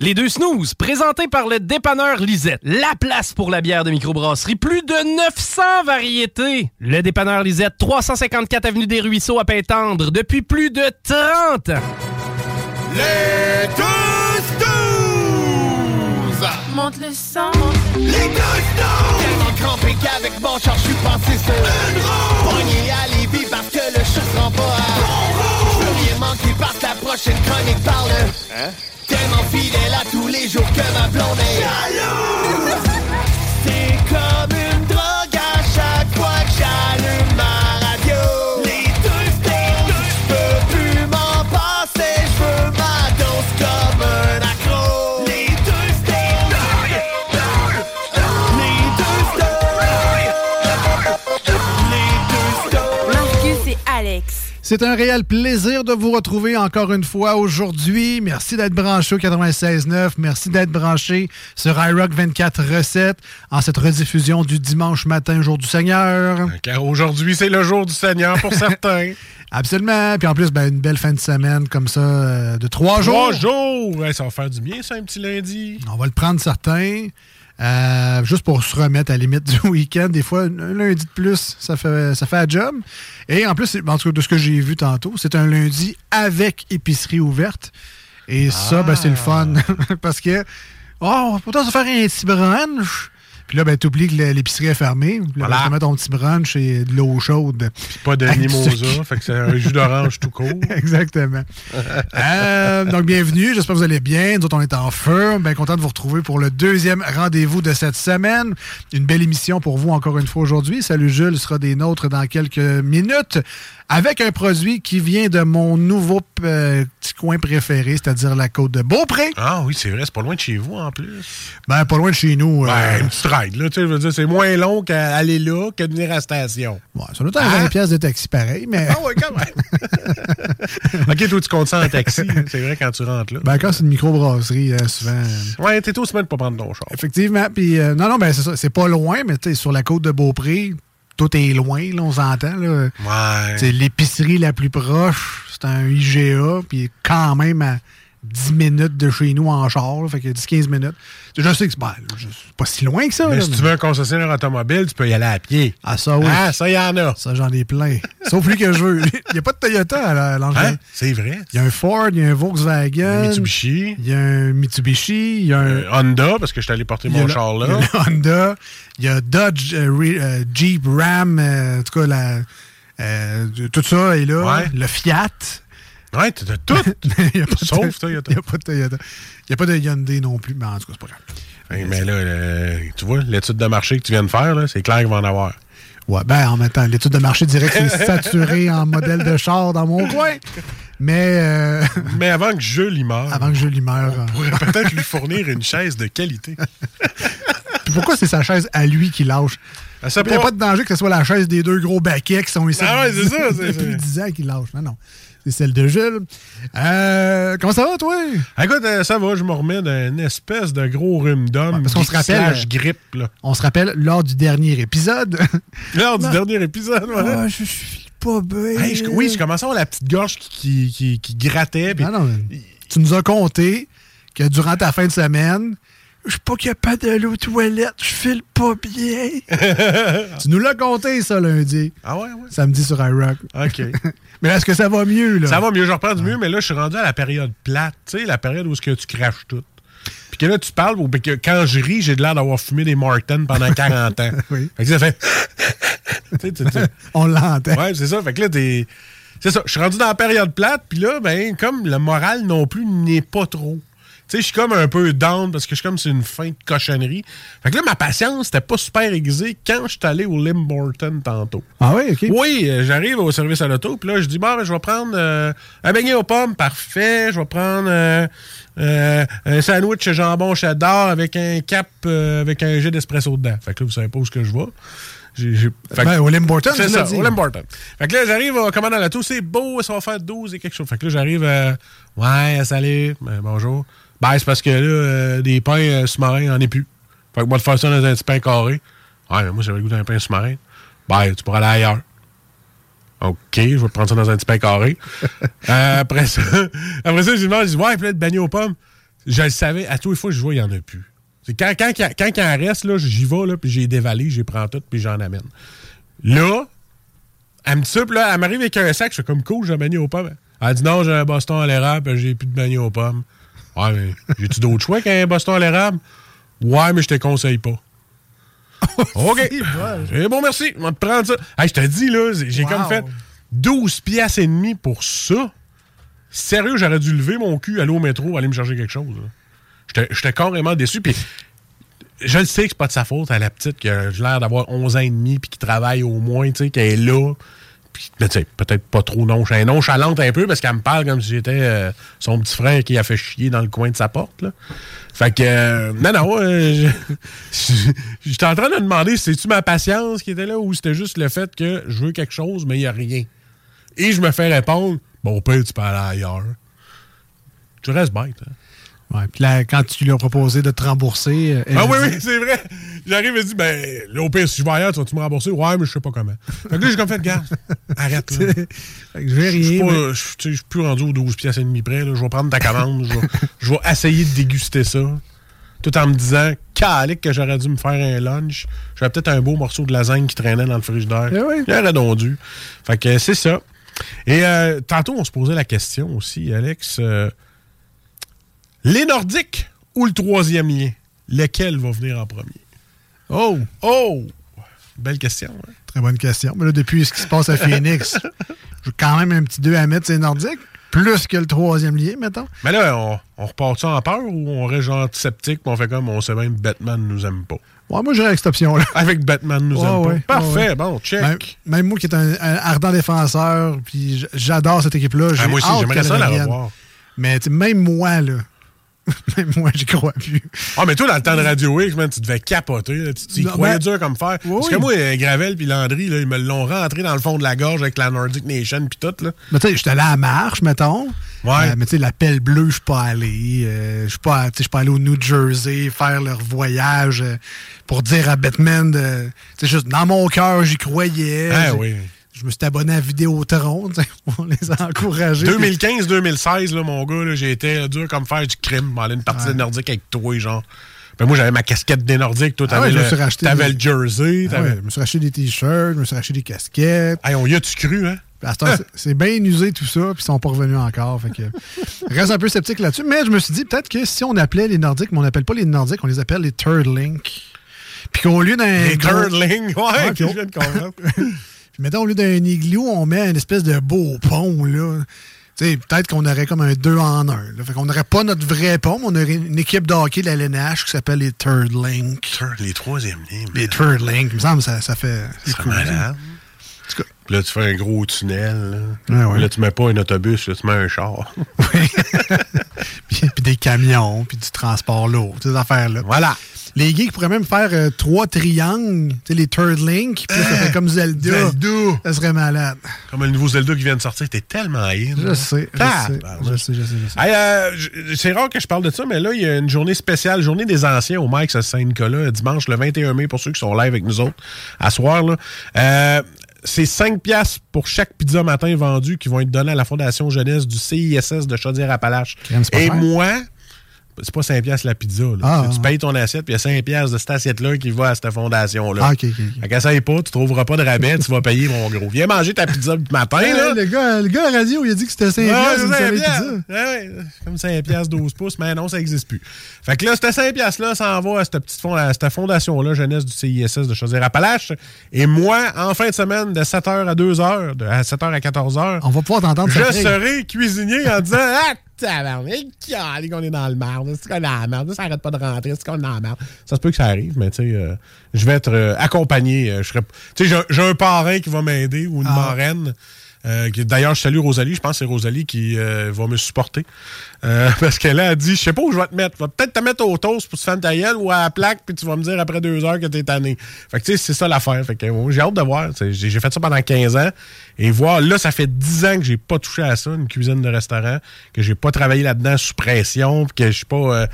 Les deux snooze, présentés par le dépanneur Lisette. La place pour la bière de microbrasserie. Plus de 900 variétés. Le dépanneur Lisette, 354 Avenue des Ruisseaux à Pintendre, depuis plus de 30 ans. Les deux snooze! Monte le sang. Les deux snooze! Tellement crampé qu'avec mon char, je suis passé sur une roue. À Lévis parce que le chat se rend pas à bon Je veux rien manquer parce que la prochaine chronique parle. Hein? Tellement fidèle à tous les jours que ma blonde est jalouse. C'est comme une C'est un réel plaisir de vous retrouver encore une fois aujourd'hui. Merci d'être branché au 96.9. Merci d'être branché sur iRock 24 Recettes en cette rediffusion du dimanche matin, jour du Seigneur. Car aujourd'hui, c'est le jour du Seigneur pour certains. Absolument. Puis en plus, ben, une belle fin de semaine comme ça euh, de trois, Trois jours. jours! Ouais, ça va faire du bien, ça, un petit lundi. On va le prendre certains. Euh, juste pour se remettre à la limite du week-end. Des fois, un lundi de plus, ça fait, ça fait la job. Et en plus, en tout cas, de ce que j'ai vu tantôt, c'est un lundi avec épicerie ouverte. Et ça, ben, c'est le fun. Parce que, oh, peut-être se faire un petit brunch. Puis là, ben, t'oublies que l'épicerie est fermée. Puis là, Voilà. ben, tu mets ton petit brunch et de l'eau chaude. Pas de mimosa, fait que c'est un jus d'orange tout court. Exactement. Euh, donc, bienvenue. J'espère que vous allez bien. Nous autres, on est en feu. Bien content de vous retrouver pour le deuxième rendez-vous de cette semaine. Une belle émission pour vous encore une fois aujourd'hui. Salut Jules sera des nôtres dans quelques minutes avec un produit qui vient de mon nouveau euh, petit coin préféré, c'est-à-dire la côte de Beaupré. Ah oui, c'est vrai, c'est pas loin de chez vous en plus. Ben, pas loin de chez nous. euh, Ben, petite ride, là, tu sais, je veux dire, c'est moins long qu'aller là que de venir à la station. ouais, ça doit être un 20 pièces de taxi pareil, mais Ah ouais, quand même. ok, toi, tu comptes ça en taxi, c'est vrai, quand tu rentres là. ben, quand c'est une microbrasserie, hein, souvent. Ouais, t'es tout semaine de pas prendre ton char. Effectivement. Puis, euh, non, non, ben, c'est ça. C'est pas loin, mais tu sais, sur la côte de Beaupré, tout est loin, là, on s'entend. Ouais. C'est l'épicerie la plus proche, c'est un IGA, puis quand même à 10 minutes de chez nous en char, là, fait que 10-15 minutes. Je sais que c'est ben, pas si loin que ça. Mais là, si mais- tu veux un concessionnaire automobile, tu peux y aller à pied. Ah, ça, oui. Ah, ça, y en a. Ça, j'en ai plein. Sauf lui que je veux. Il n'y a pas de Toyota à l'Angers. Hein? C'est vrai. Il y a un Ford, il y a un Volkswagen. Mitsubishi. Il y a un Mitsubishi. Il y a un. Euh, Honda, parce que je suis allé porter il mon char il y a là. Honda. Il y a Dodge, euh, euh, Jeep, Ram. euh, en tout cas, la, tout ça est là. Ouais. Le Fiat. Ouais, t'as tout. Il y a pas de- Sauf Toyota. Il n'y a pas de Toyota. Il n'y a pas de Hyundai non plus, mais en tout cas, c'est pas grave. Mais là, euh, tu vois, l'étude de marché que tu viens de faire, c'est clair qu'il va en avoir. Ouais, ben en même temps, l'étude de marché dirait que c'est saturé en modèle de char dans mon coin. Mais euh, Mais avant que Jules y meure, avant que je lui meure. on euh, pourrait peut-être lui fournir une chaise de qualité. Puis pourquoi c'est sa chaise à lui qui lâche? Il n'y a pas. de danger que ce soit la chaise des deux gros baquets qui sont ici Ah ouais, c'est ça, c'est- depuis c'est- 10 ans qui lâchent. Non, non. C'est celle de Jules. Euh, comment ça va, toi? Écoute, euh, ça va, je me remets d'une espèce de gros rhume d'homme. Ouais, parce qu'on se rappelle, grippe, là. On se rappelle, lors du dernier épisode. Lors du dernier épisode, voilà. Ah, je suis pas bien. Hey, je- oui, je commençais à avoir la petite gorge qui, qui, qui, qui grattait. Non, non, tu nous as compté que durant ta fin de semaine, je suis pas capable d'aller aux toilettes, je file pas bien. tu nous l'as compté, ça, lundi. Ah ouais, ouais. Samedi sur iRock. OK. Mais est-ce que ça va mieux, là? ça va mieux, je reprends du mieux, mais là, je suis rendu à la période plate. Tu sais, la période où ce que tu craches tout. Puis que là, tu parles, ou que quand je ris, j'ai de l'air d'avoir fumé des Martins pendant 40 ans. Oui. Fait que ça fait. On l'entend. Ouais, c'est ça. Fait que là, t'es. C'est ça. Je suis rendu dans la période plate, puis là, ben, comme le moral non plus n'est pas trop. Tu sais, je suis comme un peu down parce que je suis comme c'est une fin de cochonnerie. Fait que là, ma patience, c'était pas super aiguisée quand je suis allé au Limborton tantôt. Ah oui, OK. Oui, euh, j'arrive au service à l'auto, puis là, je dis, bon, ben, je vais prendre euh, un beignet aux pommes, parfait. Je vais prendre euh, euh, un sandwich jambon cheddar avec un cap, avec un jet d'espresso dedans. Fait que là, vous savez pas où est-ce que je vais. Fait que- Ben, au Limborton, c'est ça, dit. au Limborton. Fait que là, j'arrive au commandant l'auto, c'est beau, ça va faire 12 et quelque chose. Fait que là, j'arrive, euh, ouais, salut, ben, bonjour. Ben, c'est parce que là, euh, des pains euh, sous-marins, en est plus. Fait que moi, de faire ça dans un petit pain carré. Ouais, mais moi, j'avais le goût d'un pain sous-marin. Ben, tu pourras aller ailleurs. OK, je vais te prendre ça dans un petit pain carré. Euh, après ça, après ça, je lui demande, je dis, ouais, beignet aux pommes. Je le savais, à tous les fois, je vois, il n'y en a plus. C'est quand, quand, quand, quand il en reste, là, j'y vais, là, puis j'ai dévalé, j'y prends tout, puis j'en amène. Là, elle me dit ça, puis là, elle m'arrive avec un sac, je fais comme cool, j'ai un aux pommes. Elle dit non, j'ai un Boston à l'érable, puis j'ai plus de beignet aux pommes. Ouais, mais j'ai-tu d'autres choix qu'un Boston à l'érable? Ouais, mais je te conseille pas. OK. Bon. Merci. On va te prendre ça. Hey, je te dis, là, j'ai Wow. comme fait 12 piastres et demi pour ça. Sérieux, j'aurais dû lever mon cul, aller au métro, aller me chercher quelque chose. J'étais- carrément déçu. Puis je le sais que c'est pas de sa faute à la petite qui a l'air d'avoir 11 ans et demi puis qui travaille au moins, tu sais, qu'elle est là. Peut-être pas trop nonchalante, nonchalante un peu parce qu'elle me parle comme si j'étais euh, son petit frère qui a fait chier dans le coin de sa porte. Là. Fait que, euh, non, non, euh, j'étais en train de me demander si c'est-tu ma patience qui était là ou c'était juste le fait que je veux quelque chose, mais il n'y a rien? Et je me fais répondre, bon, père, tu peux ailleurs. Tu restes bête, hein? Ouais, puis là, quand tu lui as proposé de te rembourser, euh, elle Ah oui, dit- oui, c'est vrai. J'arrive et dis, ben, là, au pire, si je vais ailleurs, tu vas-tu me rembourser? Ouais, mais je sais pas comment. Fait que là, j'ai comme fait, garde, arrête, là. Fait que je vais Je suis mais- je suis plus rendu aux 12 pièces et demi près. là. Je vais prendre ta commande. je, vais, essayer de déguster ça. Tout en me disant, calique que j'aurais dû me faire un lunch. J'avais peut-être un beau morceau de lasagne qui traînait dans le frigidaire. Eh oui. Donc dû. Fait que c'est ça. Et euh, tantôt, on se posait la question aussi, Alex. euh, les Nordiques ou le troisième lien? Lequel va venir en premier? Oh, Oh! Belle question. hein? très bonne question. Mais là, depuis ce qui se passe à Phoenix, j'ai quand même un petit 2 à mettre, c'est nordique. Plus que le troisième lien, mettons. Mais là, on, on repart ça en peur ou on reste genre sceptique on fait comme on sait même que Batman nous aime pas? Ouais, moi, j'irais avec cette option-là. Avec Batman nous Ouais, aime ouais, pas. Parfait, bon, check. Même, même moi qui est un, un ardent défenseur, puis j'adore cette équipe-là. Ah, moi aussi, j'aimerais ça la revoir. Mais même moi, là, même moi, j'y crois plus. Ah, mais toi, dans le temps de Radio X, man, tu devais capoter. là. Tu tu y Non, croyais ben, dur comme fer. oui, Parce que moi, euh, Gravel puis Landry, là, ils me l'ont rentré dans le fond de la gorge avec la Nordic Nation puis tout. Là. Mais tu sais, j'étais allé à la marche, mettons. Ouais. Euh, mais tu sais, la pelle bleue, je suis pas allé. Euh, je suis pas, tu sais, je suis pas allé au New Jersey faire leur voyage euh, pour dire à Batman de. Tu sais, juste dans mon cœur, j'y croyais. Ah oui. Je me suis abonné à Vidéotron, pour les encourager. 2015-2016, là, mon gars, j'ai été euh, dur comme faire du crime. M'aller une partie des Nordiques avec toi, genre. Ben, moi, j'avais ma casquette des Nordiques. Toi, Ah t'avais ouais, me suis le, des- le jersey. Ah ouais, je me suis racheté des t-shirts, je me suis racheté des casquettes. Hey, on y a-tu cru, hein? Cette heure, c'est- bien usé tout ça, puis ils sont pas revenus encore. Fait que, reste un peu sceptique là-dessus. Mais je me suis dit, peut-être que si on appelait les Nordiques, mais on n'appelle pas les Nordiques, on les appelle les Turdlink. Puis qu'au lieu d'un. Les Curdling, ouais, Ouais, je viens de comprendre. Puis mettons, au lieu d'un igloo, on met une espèce de beau pont, là. Tu sais, peut-être qu'on aurait comme un deux en un. Là. Fait qu'on n'aurait pas notre vrai pont, mais on aurait une équipe de hockey de la LNH qui s'appelle les Turdlink. Turd, les troisièmes lignes. Les Turdlink, il me semble que ça, ça fait. C'est c'est cool. malade. tout cas. Puis là, tu fais un gros tunnel. Là, ouais. Puis là tu mets pas un autobus, là, tu mets un char. puis, puis des camions, puis du transport lourd, ces affaires-là. voilà. Les geeks pourraient même faire euh, trois triangles, tu sais, les Third Link, puis là, ça fait comme Zelda. Zelda. Ça serait malade. Comme le nouveau Zelda qui vient de sortir, t'es tellement in. Je sais, je Tabarnak. sais, je sais, je sais, je sais. Hey, euh, c'est rare que je parle de ça, mais là, il y a une journée spéciale, journée des anciens au Mike à Saint-Nicolas, dimanche le 21 mai, pour ceux qui sont live avec nous autres, à soir. Là. Euh, c'est 5 piastres pour chaque pizza matin vendu qui vont être donnés à la Fondation Jeunesse du CISS de Chaudière-Appalaches. Et cher. moi, c'est pas 5 piastres la pizza. Là. Ah, tu ah. payes ton assiette, puis il y a 5 piastres de cette assiette-là qui va à cette fondation-là. Ah, ok, ok, ok. Fait qu'essaye pas, tu trouveras pas de rabais, tu vas payer, mon gros. Viens manger ta pizza du matin, Ouais, là. le, gars, le gars à la radio, il a dit que c'était 5 Ouais, pizza. Ouais, comme 5 piastres, 12 pouces, mais non, ça n'existe plus. Fait que là, cette 5 piastres-là, ça en va à cette petite fond- à cette fondation-là, jeunesse du CISS de Chaudière-Appalaches. Et moi, en fin de semaine, de 7h à 2h, de, à 7h à 14h, On va pouvoir t'entendre je serai cuisinier en disant Ah, tabarnak, qu'on est dans le marde, c'est qu'on est dans la merde, ça arrête pas de rentrer, c'est qu'on est dans la merde. Ça se peut que ça arrive, mais tu sais, euh, je vais être euh, accompagné. euh, je serai- Tu sais, j'ai un- j'ai un parrain qui va m'aider ou une Ah. marraine. Euh, D'ailleurs, je salue Rosalie. Je pense que c'est Rosalie qui euh, va me supporter. Euh, parce qu'elle a dit Je sais pas où je vais te mettre. Je vais peut-être te mettre au toast pour se faire ta gueule ou à la plaque, puis tu vas me dire après deux heures que t'es tanné. Fait que tu sais, c'est ça l'affaire. Fait que moi, j'ai hâte de voir. J'ai fait ça pendant 15 ans. Et voir, là, ça fait 10 ans que j'ai pas touché à ça, une cuisine de restaurant, que j'ai pas travaillé là-dedans sous pression, puis que je suis pas.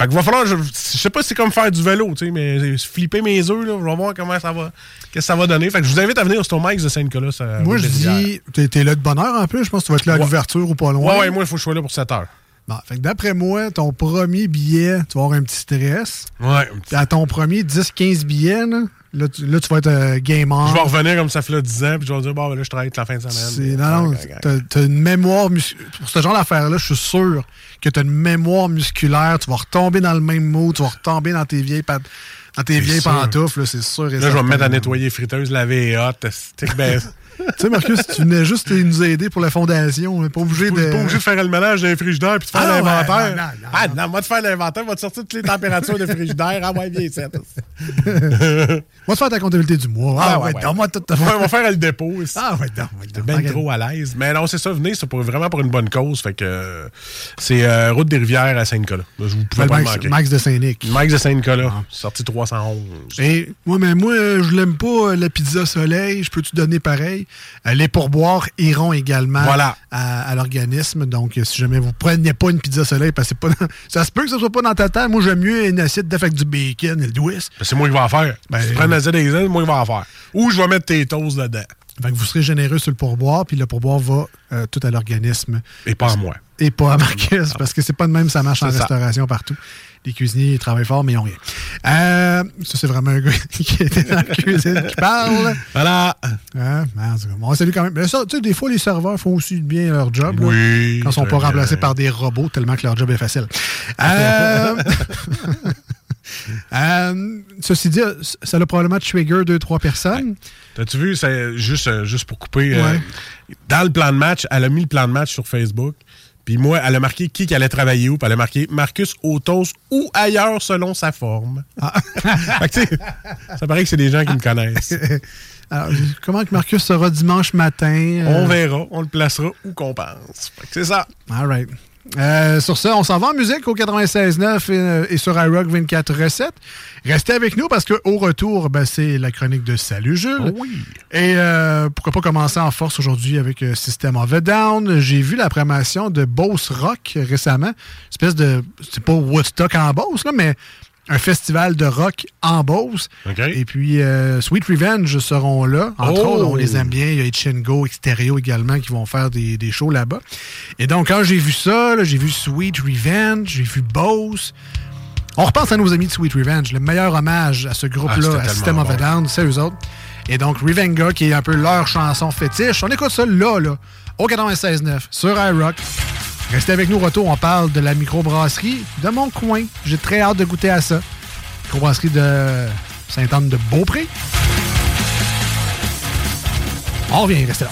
Euh, fait que va falloir, je, je sais pas si c'est comme faire du vélo, tu sais, mais flipper mes œufs, là, je vais voir comment ça va, qu'est-ce que ça va donner. Fait que je vous invite à venir au Stomax de Saint-Nicolas. ça- Moi, je dis, t'es là de bonne heure en plus. Je pense que tu vas être là à Ouais. l'ouverture ou pas loin. Ouais, ouais, moi, il faut que je sois là pour 7 heures. Bon, fait que d'après moi, ton premier billet, tu vas avoir un petit stress. Ouais. Puis à ton premier 10-15 billets, là, là, tu, là, tu vas être euh, gamer. Je vais revenir comme ça fait là 10 ans, puis je vais dire, bon, ben là, je travaille toute la fin de semaine. non, non, t'as une mémoire musculaire. Pour ce genre d'affaires-là, je suis sûr que t'as une mémoire musculaire. Tu vas retomber dans le même mot, tu vas retomber dans tes vieilles, pat- dans tes vieilles pantoufles, là, c'est sûr. et Là, je vais me mettre à nettoyer friteuse, laver hottes. c'est- Ben, sais, Marcus, tu venais juste nous aider pour la fondation. Pas obligé de. pas obligé de faire le ménage d'un frigidaire puis de faire Ah, ouais, l'inventaire. non, non, non, ah, non, moi, de faire l'inventaire, va te sortir toutes les températures de frigidaire. Ah, ouais, bien, c'est. Moi, te faire ta comptabilité du mois. Ah, Ah, ouais, ouais, ouais. donne-moi tout. Ouais, on va faire le dépôt ici. Ah, ouais, non, ouais, Regarde. trop à l'aise. Mais non, c'est ça, venez, c'est pour, vraiment pour une bonne cause. Fait que c'est euh, Route des Rivières à Saint-Nicolas. Là, Vous pouvez pas le Max, manquer. Max de Saint-Nic. Max de Saint-Nicolas, sorti 311. Et moi, mais moi, je l'aime pas, euh, la pizza soleil. Je peux-tu donner pareil? Euh, les pourboires iront également Voilà. à, à l'organisme. Donc, si jamais vous prenez pas une pizza soleil, parce que pas dans- ça se peut que ce soit pas dans ta table. Moi, j'aime mieux une assiette avec du bacon et le twist. Ben, C'est moi qui vais en faire. Ben, si tu prends la Z des c'est moi qui vais en faire. Ou je vais mettre tes toasts dedans. Fait que vous serez généreux sur le pourboire, puis le pourboire va euh, tout à l'organisme Et pas à moi. et pas à Marcus, parce que c'est pas de même ça marche en ça. restauration partout. Les cuisiniers ils travaillent fort, mais ils n'ont rien. Euh, ça, c'est vraiment un gars qui était dans la cuisine qui parle. Voilà. Cas, on salue quand même. Mais ça, tu sais, des fois, les serveurs font aussi bien leur job. là, Oui, quand ils sont pas remplacés par des robots, tellement que leur job est facile. Euh, euh, ceci dit, ça a probablement trigger deux, trois personnes. T'as-tu vu, c'est juste, euh, juste pour couper, euh, dans le plan de match, elle a mis le plan de match sur Facebook. Puis moi, elle a marqué qui qu'elle allait travailler où. Puis elle a marqué Marcus Autos ou ailleurs selon sa forme. Fait que, tu sais, ça paraît que c'est des gens qui me connaissent. Alors, comment que Marcus sera dimanche matin? euh, On verra, on le placera où qu'on pense. C'est ça. All right. Euh, sur ça, on s'en va en musique au 96.9 et, euh, et sur iRock 24 recettes. Restez avec nous parce qu'au retour, ben, c'est la chronique de Salut Jules. Oui. Et euh, pourquoi pas commencer en force aujourd'hui avec euh, System of a Down. J'ai vu la promotion de Beauce Rock récemment. Espèce de. C'est pas Woodstock en Beauce, là, mais un festival de rock en Beauce. OK. Et puis euh, Sweet Revenge seront là. Entre Oh! autres, on les aime bien. Il y a Itchingo, Exterio également qui vont faire des, des shows là-bas. Et donc, quand j'ai vu ça, j'ai vu Sweet Revenge, j'ai vu Bose. On repense à nos amis de Sweet Revenge. Le meilleur hommage à ce Ah, groupe-là, c'était à System of a. Down, c'est eux autres. Et donc, Revenga, qui est un peu leur chanson fétiche. On écoute ça là, là, au 96.9, sur iRock. Restez avec nous, retour. On parle de la microbrasserie de mon coin. J'ai très hâte de goûter à ça. Microbrasserie de Sainte-Anne-de-Beaupré. On revient, restez là.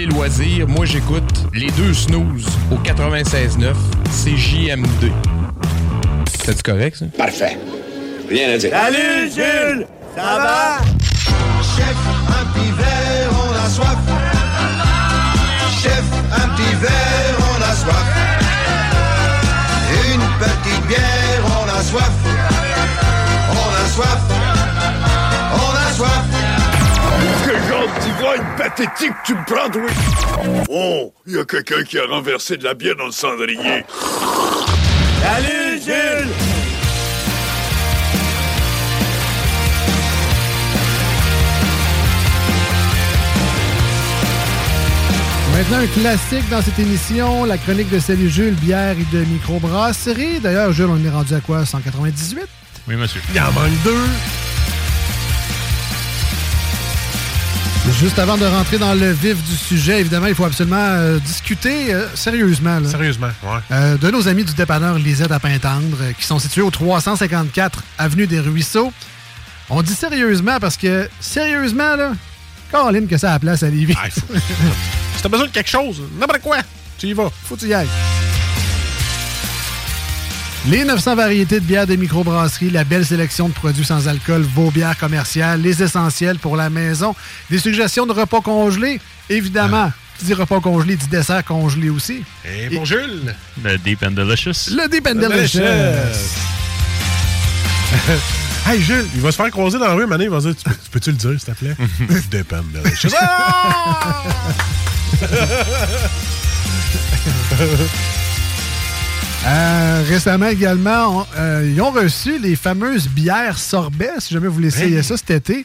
Les loisirs, moi j'écoute les deux snooze au 96.9, c'est JMD. C'est correct ça? Parfait. Rien à dire. Salut Jules, ça va? Chef, un petit verre, on a soif. Chef, un petit verre, on a soif. Une petite bière, on a soif. On a soif. D'ivrogne pathétique tu me prends, toi? Oh, il y a quelqu'un qui a renversé de la bière dans le cendrier. Salut Jules Maintenant, un classique dans cette émission, la chronique de Salut Jules, bière et de microbrasserie. D'ailleurs, Jules, on est rendu à quoi? 198? Oui, monsieur. Il en manque deux. Juste avant de rentrer dans le vif du sujet, évidemment, il faut absolument euh, discuter euh, sérieusement. là. Sérieusement, ouais. Euh, de nos amis du dépanneur Lisette à Pintendre, qui sont situés au 354 Avenue des Ruisseaux. On dit sérieusement parce que, sérieusement, là, Caroline, que ça a la place à Lévis. Ah, faut- si t'as besoin de quelque chose, n'importe quoi, tu y vas. Faut que tu y ailles. Les 900 variétés de bières de microbrasserie, la belle sélection de produits sans alcool, vos bières commerciales, les essentiels pour la maison, des suggestions de repas congelés, évidemment. Qui dit repas congelé, dit dessert congelé aussi. Et pour Jules, Le Deep and Delicious. Le Deep and Delicious. hey Jules, il va se faire croiser dans la rue, Mané, il va dire Tu peux- tu peux-tu le dire, s'il te plaît? Dépend de la chose. Ah! Euh, récemment également, on- euh, ils ont reçu les fameuses bières sorbet, si jamais vous voulez essayer ça cet été.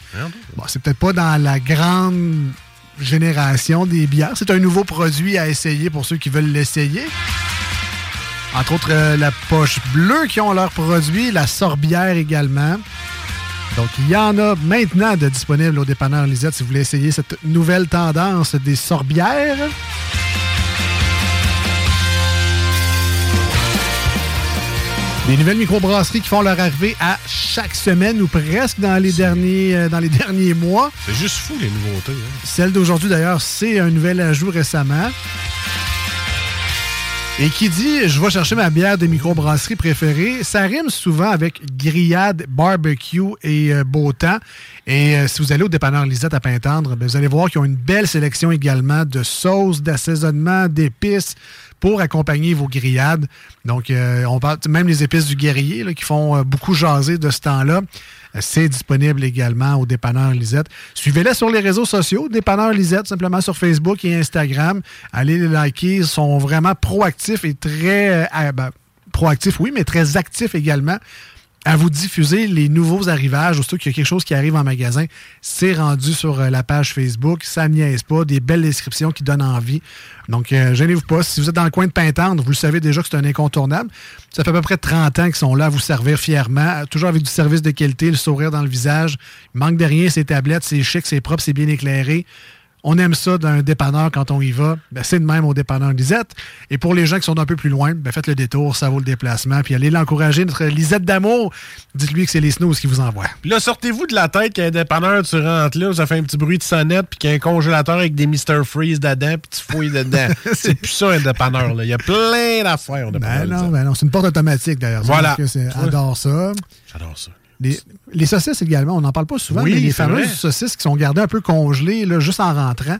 Bon, c'est peut-être pas dans la grande génération des bières. C'est un nouveau produit à essayer pour ceux qui veulent l'essayer. Entre autres, euh, la poche bleue qui ont leur produit, la sorbière également. Donc, il y en a maintenant de disponibles au dépanneur Lisette si vous voulez essayer cette nouvelle tendance des sorbières. Des nouvelles microbrasseries qui font leur arrivée à chaque semaine ou presque dans les derniers, euh, dans les derniers mois. C'est juste fou, les nouveautés. hein. Celle d'aujourd'hui, d'ailleurs, c'est un nouvel ajout récemment. Et qui dit je vais chercher ma bière de microbrasserie préférée, ça rime souvent avec grillade, barbecue et euh, beau temps. Et euh, si vous allez au dépanneur Lisette à Pintendre, ben, vous allez voir qu'ils ont une belle sélection également de sauces, d'assaisonnement, d'épices pour accompagner vos grillades. Donc, euh, on parle même les épices du guerrier qui font euh, beaucoup jaser de ce temps-là. Euh, C'est disponible également au dépanneur Lisette. Suivez-les sur les réseaux sociaux, dépanneur Lisette, simplement sur Facebook et Instagram. Allez les liker, ils sont vraiment proactifs et très... ah, ben, proactifs, oui, mais très actifs également à vous diffuser les nouveaux arrivages, surtout qu'il y a quelque chose qui arrive en magasin. C'est rendu sur euh, la page Facebook. Ça niaise pas. Des belles descriptions qui donnent envie. Donc, euh, gênez-vous pas. Si vous êtes dans le coin de Pintendre, vous le savez déjà que c'est un incontournable. Ça fait à peu près 30 ans qu'ils sont là à vous servir fièrement, toujours avec du service de qualité, le sourire dans le visage. Il manque de rien, ces tablettes, c'est chic, c'est propre, c'est bien éclairé. On aime ça d'un dépanneur quand on y va. Ben, c'est de même au dépanneur Lisette. Et pour les gens qui sont un peu plus loin, ben, faites le détour, ça vaut le déplacement. Puis allez l'encourager, notre Lisette d'amour. Dites-lui que c'est les snooze qui vous envoient. Là, sortez-vous de la tête qu'il y a un dépanneur, tu rentres là, ça fait un petit bruit de sonnette, puis qu'il y a un congélateur avec des Mr. Freeze dedans, puis tu fouilles dedans. c'est plus ça, un dépanneur. Là. Il y a plein d'affaires. au Ben dépanneur, non, Lisette. ben non, c'est une porte automatique d'ailleurs. Voilà. Que vois. Adore ça. J'adore ça. Les, les saucisses également, on n'en parle pas souvent, Oui, mais les fameuses vrai. saucisses qui sont gardées un peu congelées là, juste en rentrant.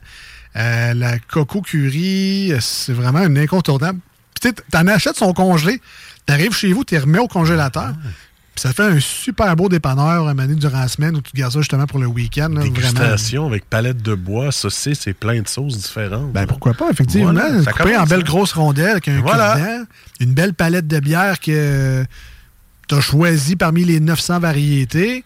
Euh, la coco curry, euh, c'est vraiment un incontournable. Puis tu sais, t'en achètes son congelé, t'arrives chez vous, t'es remets au congélateur. Ah. Ça fait un super beau dépanneur à mener durant la semaine où tu gardes ça justement pour le week-end. vraiment. Dégustation avec palette de bois, saucisses et plein de sauces différentes. Ben pourquoi pas, effectivement. Voilà, ça Coupé en belles hein. grosses rondelles avec un Voilà. une belle palette de bière que tu as choisi parmi les 900 variétés.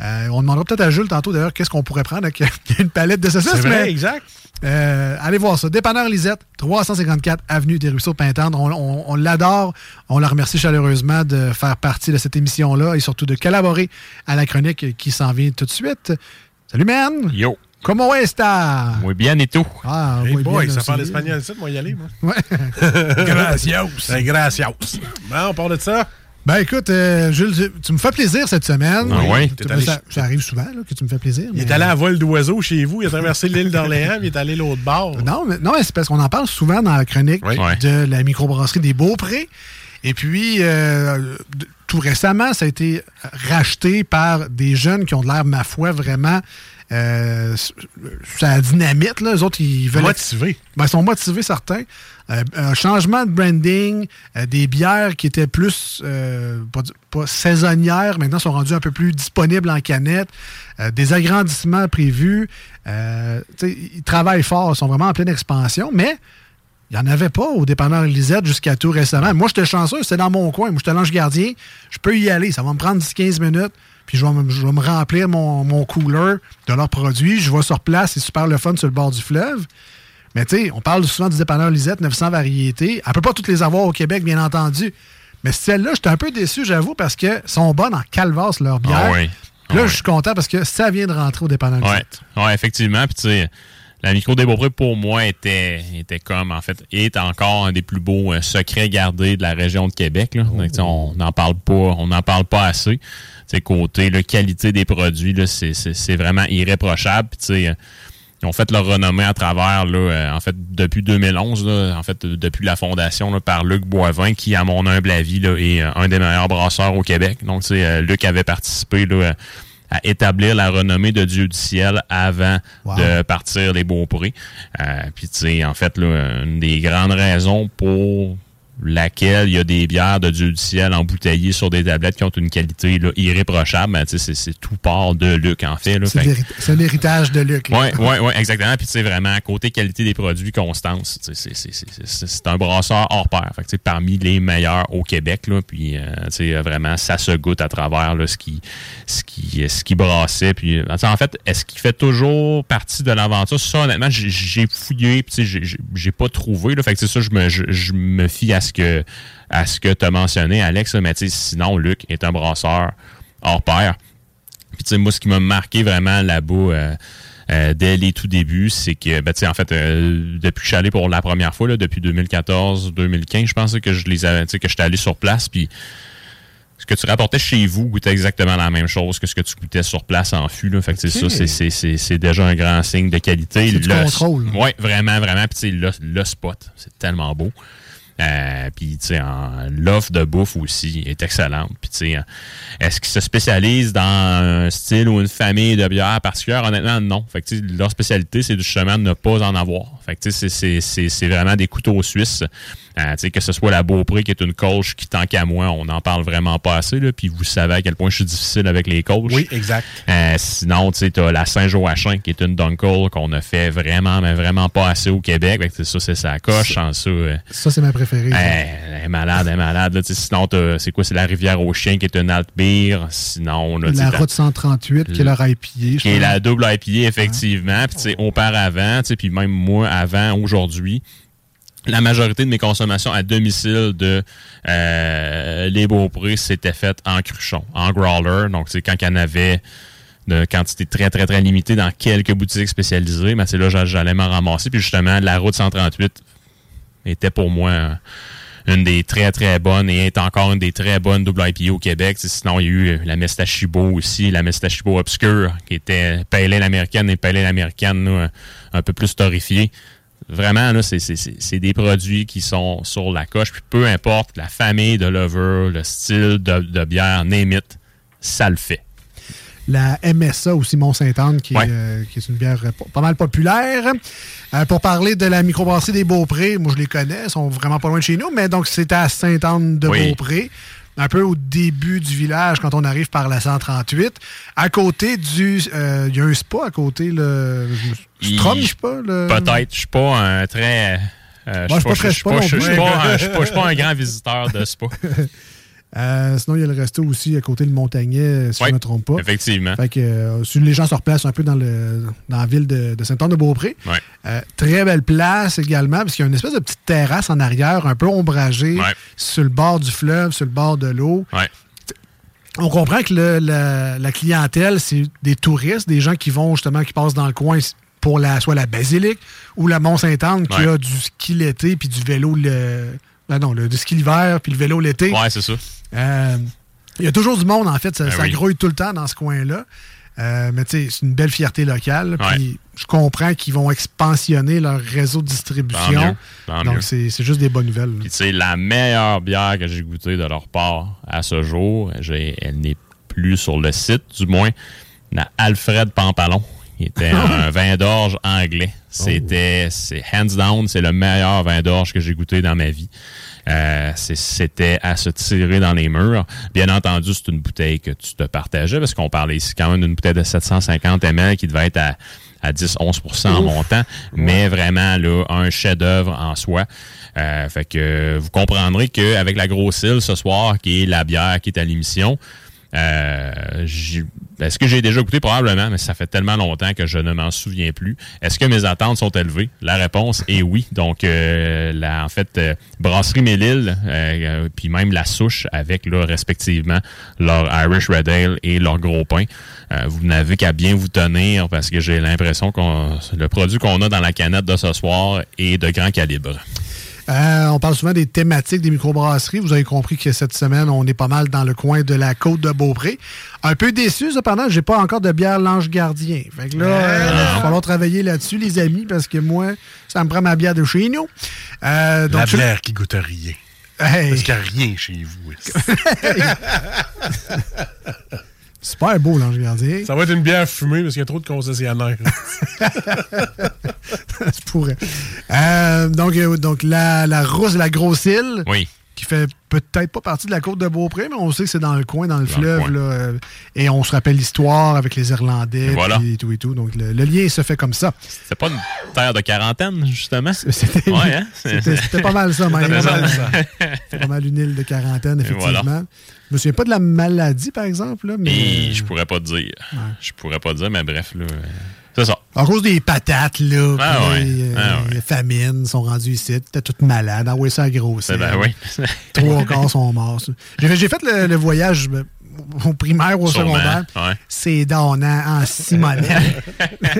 Euh, on demandera peut-être à Jules tantôt d'ailleurs qu'est-ce qu'on pourrait prendre avec une palette de saucisses. C'est vrai, mais, exact. euh, allez voir ça. Dépanneur Lisette, 354 Avenue des Ruisseaux Pintendre. On, on- on l'adore. On la remercie chaleureusement de faire partie de cette émission-là et surtout de collaborer à la chronique qui s'en vient tout de suite. Salut, man! Yo. Comment est-ce Muy bien et tout. Ah, Hey oui, boy, bien ça aussi. parle espagnol ici, moi y aller, moi. Ouais. Gracias. Gracias. Bon, on parle de ça. Ben écoute, euh, Jules, tu me fais plaisir cette semaine. Ah oui? Tu- T'es allé- ça, ça arrive souvent là, que tu me fais plaisir. Il est allé à vol d'oiseau chez vous, il a traversé l'île d'Orléans, puis il est allé l'autre bord. Non, mais, non, mais c'est parce qu'on en parle souvent dans la chronique Oui. De la microbrasserie des Beaupré. Et puis, euh, tout récemment, ça a été racheté par des jeunes qui ont de l'air, ma foi, vraiment. Euh, ça dynamite, là. Les autres, ils veulent. Motivé. Ben, ils sont motivés, certains. Euh, un changement de branding, euh, des bières qui étaient plus, euh, pas, du- pas saisonnières, maintenant sont rendues un peu plus disponibles en canette, des agrandissements prévus. Ils travaillent fort, ils sont vraiment en pleine expansion, mais il n'y en avait pas au dépanneur Lisette jusqu'à tout récemment. Moi, j'étais chanceux, c'était dans mon coin. Moi, j'étais l'ange gardien. Je peux y aller. Ça va me prendre 10-15 minutes. Puis je vais, me, je vais me remplir mon, mon cooler de leurs produits. Je vais sur place. C'est super le fun sur le bord du fleuve. Mais tu sais, on parle souvent du dépanneur Lisette, 900 variétés. Elle peut pas toutes les avoir au Québec, bien entendu. Mais celle-là, j'étais un peu déçu, j'avoue, parce que sont bonnes en calvasse, leurs bières. Ah oui. Là, Ah je suis content parce que ça vient de rentrer au dépanneur Lisette. ouais, effectivement. Puis tu sais, la micro des Beaupré, pour moi, était, était comme, en fait, est encore un des plus beaux euh, secrets gardés de la région de Québec. Là. Donc, tu sais, on n'en parle pas, on n'en parle pas assez. Tu sais, côté la qualité des produits, là, c'est, c'est, c'est vraiment irréprochable. Puis, tu sais, euh, ils ont fait leur renommée à travers, là, euh, en fait, depuis 2011, là, en fait, depuis la fondation là, par Luc Boivin, qui, à mon humble avis, là, est euh, un des meilleurs brasseurs au Québec. Donc, Luc avait participé là, euh, à établir la renommée de Dieu du ciel avant Wow. de partir les Beaupré. Euh, Puis, tu sais, en fait, là, une des grandes raisons pour laquelle il y a des bières de Dieu du ciel embouteillées sur des tablettes qui ont une qualité là, irréprochable, ben, tu sais, c'est c'est tout part de Luc, en fait. C'est c'est l'héritage de Luc. oui, oui, oui, exactement. Puis, sais, vraiment, côté qualité des produits, constance, c'est- c'est- c'est- c'est c'est un brasseur hors pair. Fait que, parmi les meilleurs au Québec, là. Puis, euh, tu sais, vraiment, ça se goûte à travers là, ce qui ce qui, ce qui brassait. Puis, euh, en fait, est-ce qu'il fait toujours partie de l'aventure? Ça, honnêtement, j'ai- fouillé, puis, j'ai- pas trouvé. Là. Fait que, c'est ça, je me, je, je me fie à ce que à ce que tu as mentionné, Alex. Mais, sinon, Luc est un brasseur hors pair. Puis, tu sais, moi, ce qui m'a marqué vraiment là-bas euh, euh, dès les tout débuts, c'est que, ben, tu sais, en fait, euh, depuis que je suis allé pour la première fois, là, depuis 2014-2015, je pense que je les avais, que j'étais allé sur place, puis ce que tu rapportais chez vous goûtait exactement la même chose que ce que tu goûtais sur place en fût. Là. Fait que c'est ça, déjà un grand signe de qualité. C'est du contrôle. Ouais, vraiment, vraiment. Puis, le spot, c'est tellement beau. Euh, puis, tu sais, l'offre de bouffe aussi est excellente. Puis, tu sais, est-ce qu'ils se spécialisent dans un style ou une famille de bières particulière? Honnêtement, non. Fait que, leur spécialité, c'est justement de ne pas en avoir. Fait que, tu sais, c'est- c'est- c'est c'est vraiment des couteaux suisses. Euh, tu sais, que ce soit la Beaupré, qui est une coach qui, tant qu'à moi, on n'en parle vraiment pas assez. Là, puis vous savez à quel point je suis difficile avec les coachs. Oui, exact. Euh, sinon, tu sais, t'as la Saint-Joachim, qui est une Dunkel qu'on a fait vraiment, mais vraiment pas assez au Québec. Fait que, ça, c'est sa coche. En ça, euh, Ça, c'est ma préférée. ça. elle est malade, elle est malade. Là, sinon, c'est quoi? C'est la Rivière aux Chiens, qui est une beer. Sinon, là, la route 138, qui est leur IPA. qui est la double IPA, effectivement. Puis, auparavant, puis même moi, avant, aujourd'hui, la majorité de mes consommations à domicile de euh, les s'était faite en cruchon, en growler. Donc, c'est quand il y en avait de quantité très, très, très limitée dans quelques boutiques spécialisées, mais c'est là j'a- j'allais m'en ramasser. Puis justement, la route 138 était pour moi une des très, très bonnes et est encore une des très bonnes double IPA au Québec. Sinon, il y a eu la Mestachibo aussi, la Mestachibo Obscure, qui était pale ale américaine et pale ale américaine là, un peu plus torréfiée. Vraiment, là, c'est des produits qui sont sur la coche. Puis peu importe la famille de lover, le style de, de bière, name it, ça le fait. La MSA aussi, Mont-Saint-Anne, qui, est, Ouais. euh, qui est une bière euh, pas- mal populaire. Euh, pour parler de la microbrasserie des Beaupré, moi je les connais, ils sont vraiment pas loin de chez nous, mais donc c'est à Sainte-Anne-de-Beaupré. Un peu au début du village, quand on arrive par la 138. À côté du. euh, Il y a un spa à côté, le. Strom, je sais pas. Le... Peut-être. Je suis pas un très. euh, Moi, je suis pas très je suis pas- je je je pas un grand visiteur de spa. Euh, sinon, il y a le resto aussi à côté de Montagnet, si je ne me trompe pas. Effectivement. Fait que euh, les gens se replacent un peu dans, le, dans la ville de, de Saint-Anne-de-Beaupré. Euh, très belle place également, parce qu'il y a une espèce de petite terrasse en arrière, un peu ombragée, sur le bord du fleuve, sur le bord de l'eau. On comprend que le- la, la clientèle, c'est des touristes, des gens qui vont justement, qui passent dans le coin pour la, soit la basilique ou la Mont-Sainte-Anne, qui a du ski l'été puis du vélo le- Ben non, le, le ski l'hiver puis le vélo l'été. Ouais, c'est ça. Euh, Il y a toujours du monde, en fait. Ça, Ben ça oui. grouille tout le temps dans ce coin-là. Euh, mais tu sais, c'est une belle fierté locale. Puis je comprends qu'ils vont expansionner leur réseau de Tant distribution. mieux, tant mieux. Donc, c'est juste des bonnes nouvelles. Puis, tu sais, la meilleure bière que j'ai goûtée de leur part à ce jour, elle n'est plus sur le site, du moins, la Alfred Pampalon. Qui était un vin d'orge anglais. C'était, c'est hands down, c'est le meilleur vin d'orge que j'ai goûté dans ma vie. Euh, c'était à se tirer dans les murs. Bien entendu, c'est une bouteille que tu te partageais parce qu'on parlait ici quand même d'une bouteille de 750 ml qui devait être à, à 10-11% en montant, mais vraiment là, un chef-d'œuvre en soi. Euh, fait que vous comprendrez qu'avec la grosse île ce soir, qui est la bière qui est à l'émission, euh, est-ce que j'ai déjà goûté? Probablement, mais ça fait tellement longtemps que je ne m'en souviens plus. Est-ce que mes attentes sont élevées? La réponse est oui. Donc, euh, la, en fait, euh, Brasserie Mélile, puis même la souche avec, là, respectivement, leur Irish Red Ale et leur gros pain. Vous n'avez qu'à bien vous tenir parce que j'ai l'impression que le produit qu'on a dans la canette de ce soir est de grand calibre. Euh, on parle souvent des thématiques des microbrasseries. Vous avez compris que cette semaine, on est pas mal dans le coin de la côte de Beaupré. Un peu déçu, cependant, j'ai pas encore de bière l'ange gardien. Fait que là, euh, il va falloir travailler là-dessus, les amis, parce que moi, ça me prend ma bière de chez nous. Euh, donc, la je- bière qui goûte à rien. Hey. Parce qu'il n'y a rien chez vous. Super beau, l'ange gardien. Ça va être une bière fumée parce qu'il y a trop de concessionnaires. Ça pourrait. Euh, donc, euh, donc la, la rousse la grosse île. Oui. Qui fait peut-être pas partie de la côte de Beaupré, mais on sait que c'est dans le coin, dans le Dans fleuve. là, euh, et on se rappelle l'histoire avec les Irlandais Et voilà. puis et tout et tout. Donc le, le lien se fait comme ça. C'est pas une terre de quarantaine, justement? C'était Ouais, hein? c'était- c'était pas mal ça, même. C'était pas mal ça. C'était pas mal une île de quarantaine, effectivement. voilà. Je me souviens pas de la maladie, par exemple. Là, mais... Et je pourrais pas te dire. Je pourrais pas te dire, mais bref, là, euh. À cause des patates, là, Ah ouais, euh, ah les famines sont rendues ici. T'es toute malade. Ah oui, ça a grossi. Eh ben oui. Trois quarts sont morts. J'ai fait, le, le voyage euh, au primaire, au Sûrement, secondaire. ouais. C'est donnant en simonette.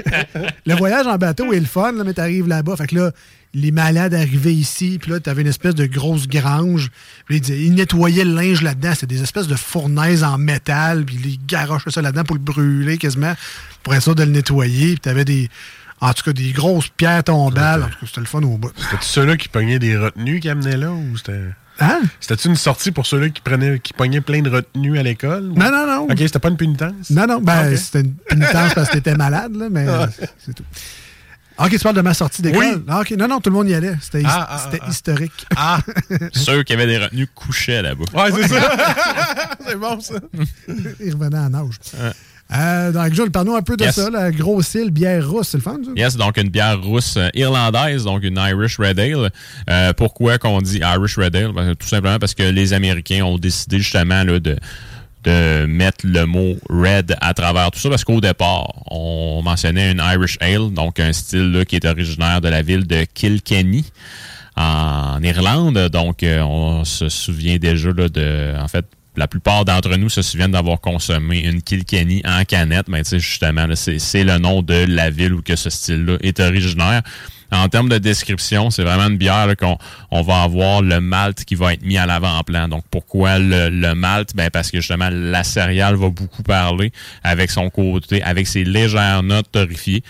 le voyage en bateau est le fun, là, mais t'arrives là-bas. Fait que là, les malades arrivaient ici, puis là, t'avais une espèce de grosse grange. Puis ils, nettoyaient le linge là-dedans. C'était des espèces de fournaises en métal, puis ils garochaient ça là-dedans pour le brûler quasiment, pour être sûr de le nettoyer. Puis t'avais des. En tout cas, des grosses pierres tombales. En tout cas, c'était le fun au bout. C'était-tu ceux-là qui pognaient des retenues qui amenaient là ou c'était. Hein? C'était-tu une sortie pour ceux-là qui prenaient qui pognaient plein de retenues à l'école? ou- Non, non, non. Ok, c'était pas une pénitence? Non, non, ben, Ok. c'était une pénitence parce que t'étais malade, là, mais Ah. c'est tout. Ok, tu parles de ma sortie d'école? Oui. Ah, ok, non, non, tout le monde y allait. C'était his- Ah, ah, c'était ah, ah. historique. Ah! Ceux qui avaient des retenues couchaient là-bas. Ouais, c'est ça. c'est bon, ça. Il revenait en âge. Euh, donc, Jules, parle-nous un peu de Yes. ça, la grosse île, bière rousse, c'est le fun, ça? Yes, donc une bière rousse euh, irlandaise, donc une Irish Red Ale. Euh, pourquoi qu'on dit Irish Red Ale? Ben, tout simplement parce que les Américains ont décidé justement là, de, de mettre le mot red à travers tout ça, parce qu'au départ, on mentionnait une Irish Ale, donc un style là, qui est originaire de la ville de Kilkenny en Irlande. Donc, euh, on se souvient déjà là, de, en fait, la plupart d'entre nous se souviennent d'avoir consommé une Kilkenny en canette, mais sais, justement, c'est le nom de la ville où que ce style-là est originaire. En termes de description, c'est vraiment une bière qu'on on va avoir le malt qui va être mis à l'avant-plan. Donc, pourquoi le, le malt? Ben, parce que justement, la céréale va beaucoup parler avec son côté, avec ses légères notes torréfiées.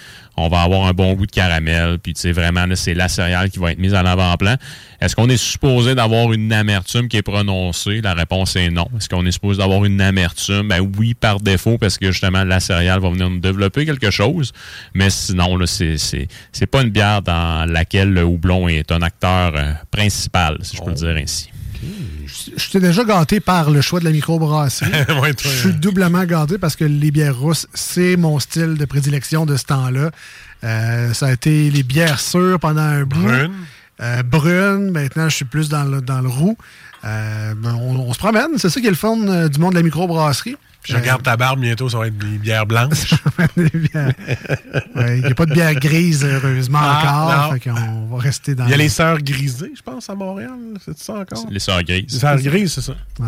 On va avoir un bon goût de caramel, puis tu sais, vraiment, là, c'est la céréale qui va être mise à l'avant-plan. Est-ce qu'on est supposé d'avoir une amertume qui est prononcée? La réponse est non. Est-ce qu'on est supposé d'avoir une amertume? Ben oui, par défaut, parce que justement, la céréale va venir nous développer quelque chose. Mais sinon, là, c'est, c'est, c'est pas une bière dans laquelle le houblon est un acteur euh, principal, si je peux le dire ainsi. Je t'ai déjà gâté par le choix de la microbrasserie. Ouais, Je suis doublement gâté parce que les bières rousses, c'est mon style de prédilection de ce temps-là. Euh, ça a été les bières sûres pendant un bout. Brune. Euh, brune. Maintenant, je suis plus dans le, dans le roux. Euh, ben, on, on se promène. C'est ça qui est le fun du monde de la microbrasserie. Je regarde ta barbe bientôt, ça va être des bières blanches. Il n'y a pas de bière grise, heureusement, Ah, encore. Fait qu'on va rester dans Il y a le- les sœurs grisées, je pense, à Montréal. C'est ça encore? Les sœurs grises. Les sœurs grises, c'est ça. Ouais.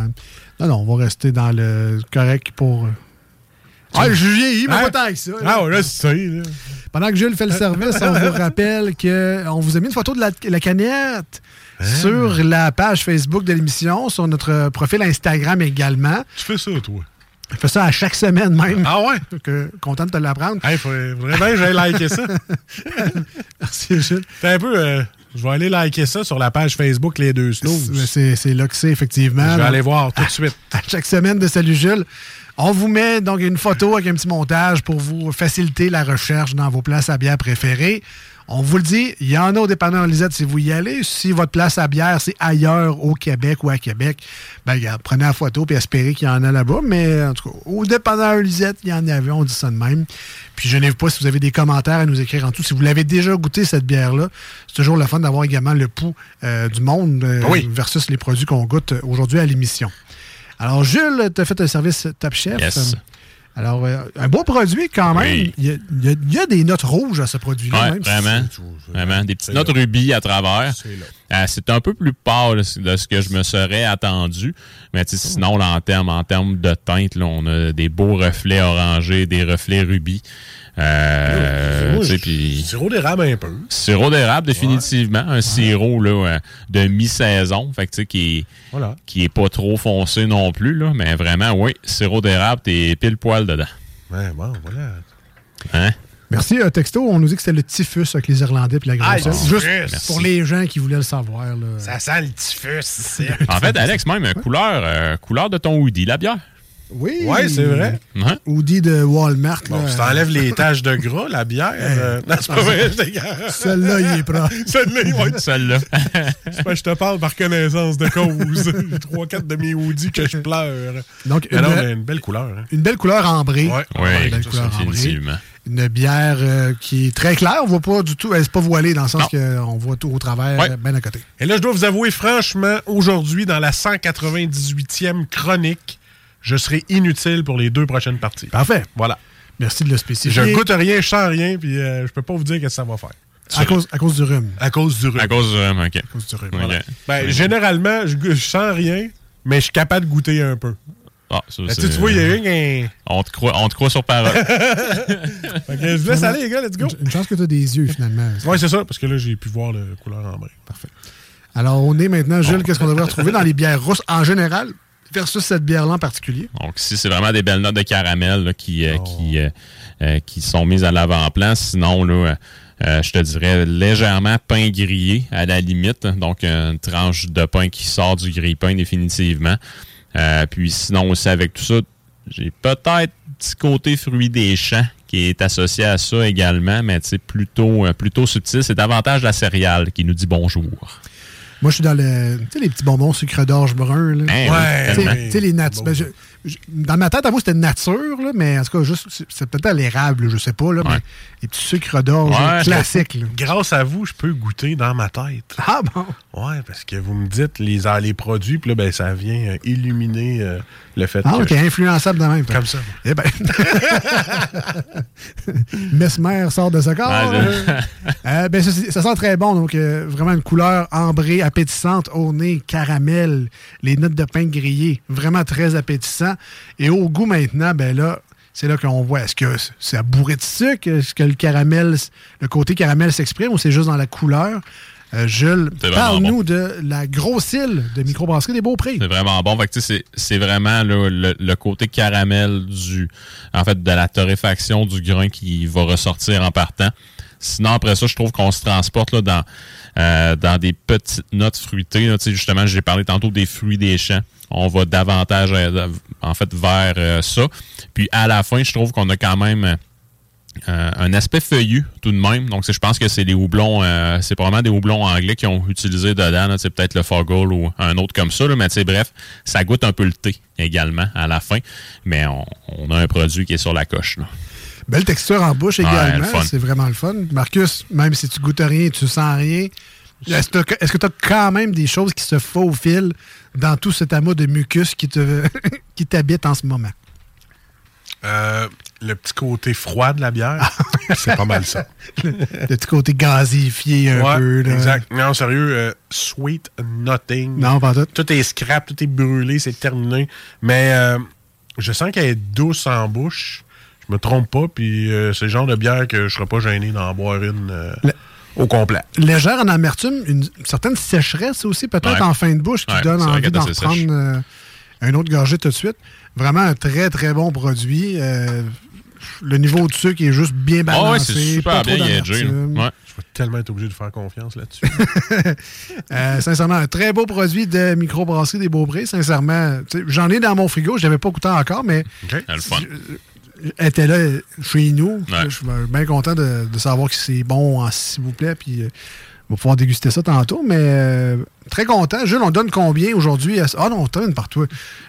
Non, non, on va rester dans le correct pour. euh, Ah, je vieillis, mais Hein? pas tant que ça. là. Ah, ouais, là, c'est ça. là. Pendant que Jules fait le service, on vous rappelle qu'on vous a mis une photo de la, la canette. sur la page Facebook de l'émission, sur notre profil Instagram également. Tu fais ça, toi? Je fais ça à chaque semaine même. Ah ouais? Que, content de te l'apprendre. Il faudrait bien que j'aille liker ça. Merci, Jules. T'es un peu... euh, je vais aller liker ça sur la page Facebook Les Deux Snooze. C'est là que c'est, effectivement. Je vais aller voir tout de suite. à chaque semaine de Salut Jules. On vous met donc une photo avec un petit montage pour vous faciliter la recherche dans vos places à bière préférées. On vous le dit, il y en a au dépanneur Lisette si vous y allez. Si votre place à bière, c'est ailleurs au Québec ou à Québec, ben regarde, prenez la photo et espérez qu'il y en a là-bas. Mais en tout cas, au dépanneur Lisette, il y en avait, on dit ça de même. Puis je n'ai pas si vous avez des commentaires à nous écrire en tout. Si vous l'avez déjà goûté, cette bière-là, c'est toujours le fun d'avoir également le pouls euh, du monde euh, Oui. versus les produits qu'on goûte aujourd'hui à l'émission. Alors, Jules, tu as fait un service Top Chef. Yes. Alors, euh, un beau produit quand même. Oui. Il, y a, il y a- il y a des notes rouges à ce produit-là. Ouais, si vraiment. Vraiment. Des petites notes là. rubis à travers. C'est. Euh, un peu plus pâle de ce que je me serais attendu. Mais sinon, là, en termes en de teinte, là, on a des beaux reflets orangés, des reflets rubis. Euh, Sirop d'érable un peu. sirop d'érable, définitivement. Un sirop là, euh, de mi-saison. Fait que, tu sais, qui est, Voilà. qui est pas trop foncé non plus. Là, mais vraiment, oui, sirop d'érable, t'es pile poil dedans. Ouais, bon, voilà. Hein? Merci, euh, texto. On nous dit que c'était le typhus avec les Irlandais et la Ah, le Juste pour les gens qui voulaient le savoir. là. Ça sent le typhus. En fait, Alex, même, euh, couleur, euh, couleur de ton hoodie, la bière. Oui. C'est vrai. Hein? De Walmart. Bon, là. si t'enlèves les taches de gras, la bière. euh, non, c'est pas vrai. Celle-là, il est propre. Celle-là, il va être Celle-là. Je te parle par connaissance de cause. Trois, quatre de mes hoodies que je pleure. Donc, une, mais une belle couleur. hein. une belle couleur ambrée. Ouais. Oui, Une belle couleur ambrée. Une bière euh, qui est très claire. On voit pas du tout. Elle n'est pas voilée dans le sens qu'on voit tout au travers, Ouais. bien à côté. Et là, je dois vous avouer, franchement, aujourd'hui, dans la 198e chronique, je serai inutile pour les deux prochaines parties. Parfait. Voilà. Merci de le spécifier. Je goûte rien, je sens rien, puis euh, je peux pas vous dire ce que ça va faire. À cause, à cause du rhume. À cause du rhume. À cause du rhum, OK. À cause du rhume. OK. voilà. Ben, généralement, je, je sens rien, mais je suis capable de goûter un peu. Ah, ça, Ben, tu c'est- sais, tu vois, il y a rien. on, te croit, on te croit sur parole. Fait que je vous laisse aller, les gars, let's go. Une chance que tu as des yeux, finalement. Ouais, c'est ça, parce que là, j'ai pu voir la couleur en brin. Parfait. Alors, on est maintenant, Jules, qu'est-ce qu'on devrait retrouver dans les bières rousses en général? Versus cette bière-là en particulier? Donc, ici, c'est vraiment des belles notes de caramel là, qui, euh, Oh. qui, euh, euh, qui sont mises à l'avant-plan. Sinon, là, euh, je te dirais légèrement pain grillé à la limite. Donc, une tranche de pain qui sort du grille-pain définitivement. Euh, puis sinon, aussi avec tout ça, j'ai peut-être un petit côté fruit des champs qui est associé à ça également, mais sais, plutôt, plutôt subtil. C'est davantage la céréale qui nous dit bonjour. Moi, je suis dans le, tu sais, les petits bonbons sucre d'orge brun. Là. Hein, Ouais, Tu sais, les nat- ben, je- je- dans ma tête, à moi, c'était nature, là, mais en tout cas, juste, c'est- peut-être à l'érable, je sais pas, là, Ouais. mais les petits sucres d'orge Ouais, classiques. là. Grâce à vous, je peux goûter dans ma tête. Ah bon? Ouais, parce que vous me dites les, les produits, puis là, ben, ça vient euh, illuminer euh, le fait Ah, que... t'es influençable de même. toi. Comme ça. Eh ben. Mesmer sort de ce corps. Euh, euh, ben, ça, sent très bon. Donc, euh, vraiment une couleur ambrée, appétissante, au nez, caramel, les notes de pain grillé. Vraiment très appétissant. Et au goût maintenant, ben là, c'est là qu'on voit. Est-ce que c'est à bourré de sucre? Est-ce que le caramel, le côté caramel s'exprime ou c'est juste dans la couleur? Euh, Jules, parle-nous de la grosse île de microbrasserie des Beaux-Prix. C'est vraiment bon. C'est vraiment là, le, le côté caramel du, en fait, de la torréfaction du grain qui va ressortir en partant. Sinon, après ça, je trouve qu'on se transporte là, dans, euh, dans des petites notes fruitées. là. Justement, j'ai parlé tantôt des fruits des champs. On va davantage, euh, en fait, vers euh, ça. Puis à la fin, je trouve qu'on a quand même euh, un aspect feuillu tout de même. Donc, je pense que c'est des houblons, euh, c'est probablement des houblons anglais qui ont utilisé dedans. C'est peut-être le Foggle ou un autre comme ça. là. mais bref, ça goûte un peu le thé également à la fin. Mais on, on a un produit qui est sur la coche. là. Belle texture en bouche également. c'est vraiment le fun. Marcus, même si tu goûtes rien, tu sens rien, est-ce que tu as quand même des choses qui se faufilent dans tout cet amas de mucus qui te qui t'habite en ce moment? Euh, le petit côté froid de la bière, c'est pas mal ça. Le petit côté gazifié un Ouais, peu. là. exact. Non, sérieux, euh, sweet nothing. Non, pas tout. Tout est scrap, tout est brûlé, c'est terminé. Mais euh, je sens qu'elle est douce en bouche. Je me trompe pas, puis c'est le genre de bière que je serais pas gêné d'en boire une Le- au complet. Légère en amertume, une certaine sécheresse aussi, peut-être Ouais. en fin de bouche, qui Ouais, donne envie d'en reprendre euh, un autre gorgée tout de suite. Vraiment un très, très bon produit. Euh, le niveau de sucre est juste bien Ah balancé. ouais, c'est super pas trop bien. Ouais. Je vais tellement être obligé de faire confiance là-dessus. Euh, sincèrement, un très beau produit de microbrasserie des Beauprés. Sincèrement, j'en ai dans mon frigo. Je l'avais pas goûté encore, mais Ah, le fun. elle était là chez nous. Ouais. Je suis bien content de, de savoir que c'est bon, en s'il vous plaît. Puis, euh, on va pouvoir déguster ça tantôt. Mais euh, très content. Jules, on donne combien aujourd'hui? à- Ah non, on par toi.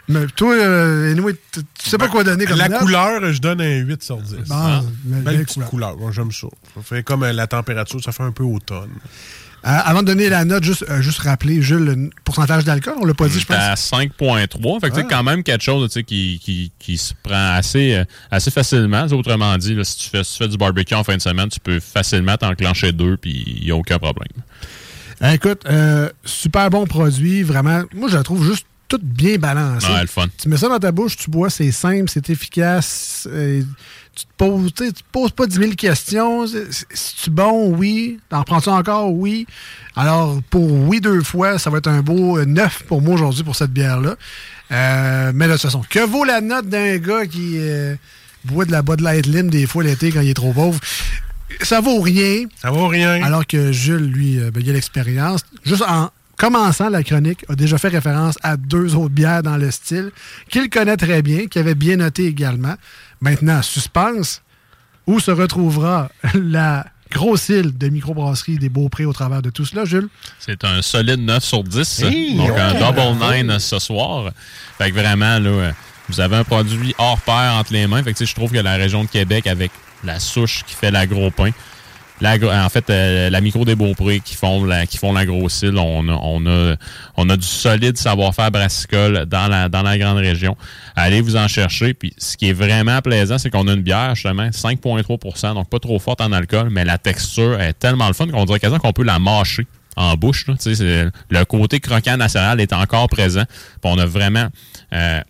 Mais toi, euh, anyway, tu sais pas quoi donner comme la note? couleur, je donne un 8 sur 10. Bon, Ah. belle- Belle couleur. couleur. J'aime ça. Ça fait comme euh, la température, ça fait un peu automne. Euh, avant de donner la note, juste, euh, juste rappeler, Jules, le pourcentage d'alcool, on l'a pas dit, je pense. à 5.3. Fait que Ah. c'est quand même quelque chose qui, qui, qui se prend assez, euh, assez facilement. Autrement dit, là, si, tu fais, si tu fais du barbecue en fin de semaine, tu peux facilement t'enclencher deux, puis il n'y a aucun problème. Écoute, euh, super bon produit, vraiment. Moi, je la trouve juste toute bien balancée. Ouais, le fun. Tu mets ça dans ta bouche, tu bois, c'est simple, c'est efficace. euh, tu te poses, tu sais, tu te poses pas 10 000 questions. C'est- C'est-tu bon? Oui. T'en prends-tu encore? Oui. Alors, pour oui deux fois, ça va être un beau euh, neuf pour moi aujourd'hui pour cette bière-là. Euh, mais de toute façon, que vaut la note d'un gars qui euh, boit de la Bud Light Lim des fois l'été quand il est trop pauvre? Ça vaut rien. Ça vaut rien. Alors que Jules, lui, ben, il a l'expérience. Juste en commençant la chronique, a déjà fait référence à deux autres bières dans le style qu'il connaît très bien, qu'il avait bien noté également. Maintenant, suspense, où se retrouvera la grosse île de microbrasserie des Beauprés au travers de tout cela, Jules? C'est un solide 9 sur 10. Hey, donc, un double bravo. 9 ce soir. Fait que vraiment, là, vous avez un produit hors pair entre les mains. Fait que, tu sais, je trouve que la région de Québec, avec la souche qui fait l'agro pain, en fait, euh, la micro des Beauprés qui font la, qui font la grosse île, on a, on a, on a du solide savoir-faire brassicole dans la, dans la grande région. Allez vous en chercher. Puis, ce qui est vraiment plaisant, c'est qu'on a une bière, justement, 5,3% donc pas trop forte en alcool, mais la texture est tellement le fun qu'on dirait quasiment qu'on peut la mâcher en bouche. là. Le côté croquant national est encore présent. Puis on a vraiment euh,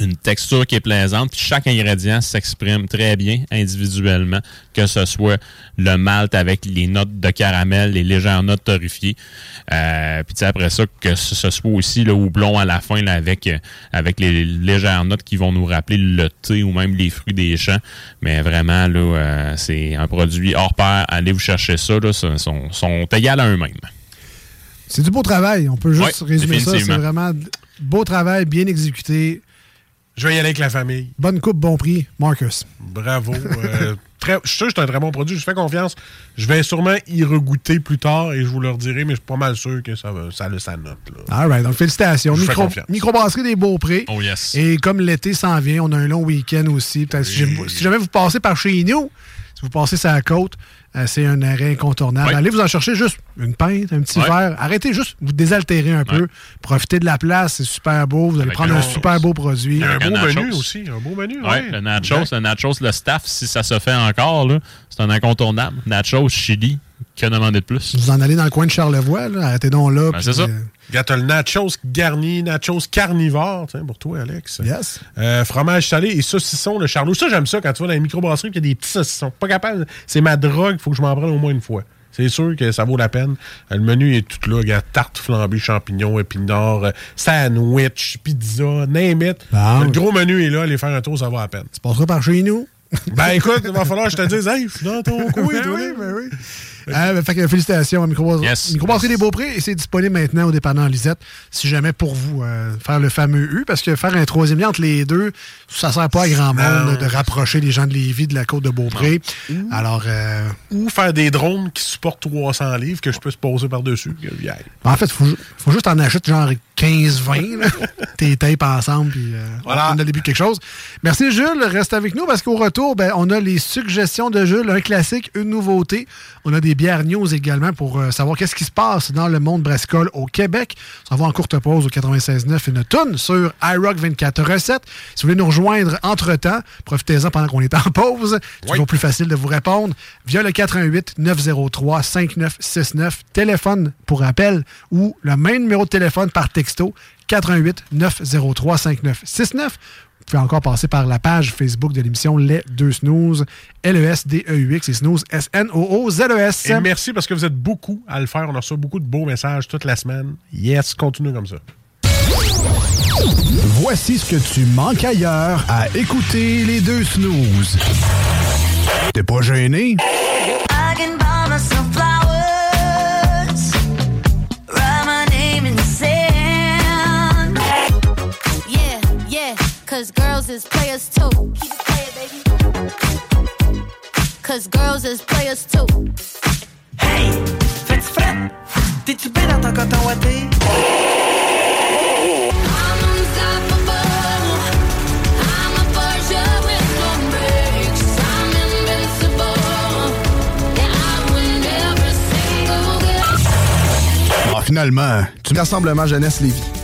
une texture qui est plaisante. Puis chaque ingrédient s'exprime très bien individuellement, que ce soit le malt avec les notes de caramel, les légères notes torréfiées. Euh, puis après ça, que ce soit aussi le houblon à la fin là, avec, euh, avec les légères notes qui vont nous rappeler le thé ou même les fruits des champs. Mais vraiment, là, euh, c'est un produit hors pair. Allez vous chercher ça. Là, sont, sont, sont égales à eux-mêmes. C'est du beau travail. On peut juste Ouais, résumer ça. C'est vraiment beau travail, bien exécuté. Je vais y aller avec la famille. Bonne coupe, bon prix. Marcus. Bravo. Euh, très- je suis sûr que c'est un très bon produit. Je fais confiance. Je vais sûrement y regoûter plus tard et je vous le redirai, mais je suis pas mal sûr que ça, va, ça a sa note. Là. All right, donc félicitations. Je vous fais Micro, confiance. microbrasserie des Beauprés. Oh yes. Et comme l'été s'en vient, on a un long week-end aussi. Peut-être si, jamais- si jamais vous passez par chez nous, si vous passez sur la côte, c'est un arrêt incontournable. Allez vous en chercher juste une pinte, un petit verre. Arrêtez juste, vous désaltérer un peu. Profitez de la place, c'est super beau. Vous allez Avec prendre un- super beau produit. Un beau menu aussi. Un beau menu. Ouais, Ouais, le nachos, le nachos, le staff, si ça se fait encore, c'est un incontournable. Nachos, chili, que demander de plus? Vous en allez dans le coin de Charlevoix, là. arrêtez donc là. Ben, c'est ça. euh, t'as le nachos garni, nachos carnivore, tiens, pour toi, Alex. yes. Euh, fromage salé et saucisson, le charlot. Ça, j'aime ça quand tu vas dans les microbrasseries qu'il y a des petits saucissons. Pas capable. C'est ma drogue, faut que je m'en prenne au moins une fois. C'est sûr que ça vaut la peine. Euh, Le menu est tout là. Regarde, tarte flambée, champignons, épinards, euh, sandwich, pizza, name it. Bon. Le gros menu est là. Aller faire un tour, ça vaut la peine. Tu passeras par chez nous. Ben écoute, il va falloir que je te dise, hey, je suis dans ton coin, Ben toi. oui, ben oui. Euh, ben, fait que félicitations à Yes. Microbrasserie des Beauprés et c'est disponible maintenant au dépendant Lisette. Si jamais pour vous euh, faire le fameux U, parce que faire un troisième lien entre les deux, ça sert pas à grand monde de rapprocher les gens de Lévis de la côte de Beaupré. Alors, euh, Ou faire des drones qui supportent 300 livres que je peux se poser par-dessus. aille. en fait, il faut, ju- faut juste en acheter genre 15-20. là. Tes tapes ensemble, puis euh, Voilà. on a le début de quelque chose. Merci Jules, reste avec nous parce qu'au retour, ben, on a les suggestions de Jules, un classique, une nouveauté. On a des bières news également pour euh, savoir qu'est-ce qui se passe dans le monde brassicole au Québec. On va en courte pause au 96.9 une tonne sur iRock 24 recettes. Si vous voulez nous rejoindre entre-temps, profitez-en pendant qu'on est en pause. C'est toujours plus facile de vous répondre via le 88 903 5969 téléphone pour appel ou le même numéro de téléphone par texto 88 903 5969. Vous pouvez encore passer par la page Facebook de l'émission Les Deux Snooze, E L-E-S-D-E-U-X et Snooze, S-N-O-O-Z-E-S. Et merci parce que vous êtes beaucoup à le faire. On a reçu beaucoup de beaux messages toute la semaine. Yes, continuez comme ça. Voici ce que tu manques ailleurs à écouter les deux snooze. T'es pas gêné? Cause girls is players too. Keep it playing, baby. Cause girls is players too. Hey, fais-tu frais? T'es-tu bien dans ton coton ouaté? I'm unstoppable. I'm a Porsche with no brakes. I'm invincible. Yeah, I win every single game. Ah, finalement, tu Rassemblement Jeunesse Lévis.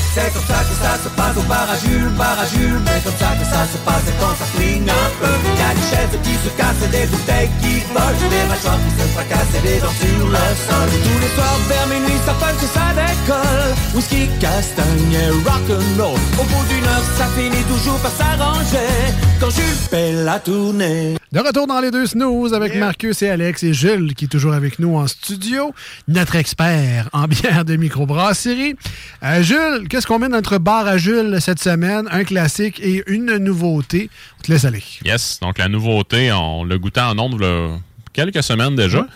C'est comme ça que ça se passe au parajule, parajule. Mais comme ça que ça se passe quand ça flingue un peu. Y a des chaises qui se cassent, et des bouteilles qui volent, des mâchoires qui se fracassent et des dents sur le sol. Tous les soirs vers minuit, ça punch et ça décolle. Whisky, castagne et rock'n'roll. Au bout d'une heure, ça finit toujours par s'arranger. Quand Jules fait la tournée. De retour dans les deux snooze avec Marcus et Alex et Jules qui est toujours avec nous en studio, notre expert en bière de microbrasserie. Euh, Jules, qu'est-ce qu'on met dans notre bar à Jules cette semaine? Un classique et une nouveauté. On te laisse aller. Yes, donc la nouveauté, on l'a goûté en là, quelques semaines déjà.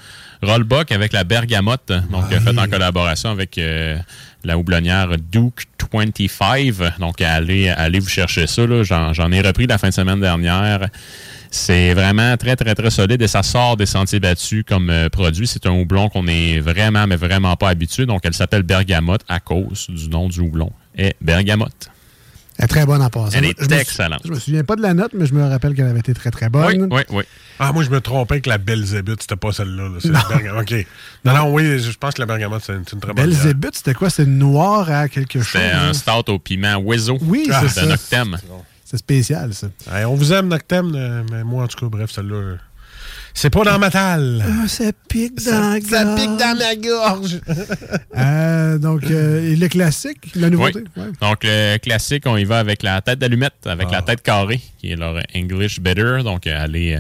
Rollbuck avec la bergamote, donc euh, faite en collaboration avec euh, la houblonnière Duke 25. Donc allez, allez vous chercher ça. j'en ai repris la fin de semaine dernière. C'est vraiment très, très, très solide et ça sort des sentiers battus comme euh, produit. C'est un houblon qu'on est vraiment, mais vraiment pas habitué. Donc, elle s'appelle Bergamote à cause du nom du houblon. Et Bergamote. Elle est très bonne en passant. Elle est Je me sou- excellente. Je me souviens pas de la note, mais je me rappelle qu'elle avait été très, très bonne. Oui, oui. Ah, moi, je me trompais que la Belzébuth, c'était pas celle-là. là. C'est la bergamote. OK. Non, non, oui, je pense que la bergamote, c'est une, c'est une très bonne. Belzébuth, c'était quoi? C'était noir à quelque chose? C'est un hein? stout au piment Wezo. Oui, Ah, c'est c'est ça. un octème. C'est spécial, ça. Hey, on vous aime, Noctem, euh, mais moi, en tout cas, bref, celle-là, euh, c'est pas dans ma talle. Ah, ça pique dans la Ça gorge. pique dans ma gorge. Euh, donc, euh, et le classique, la nouveauté? Oui. Ouais. Donc, le classique, on y va avec la tête d'allumette, avec la tête carrée, qui est leur English Better. Donc, allez,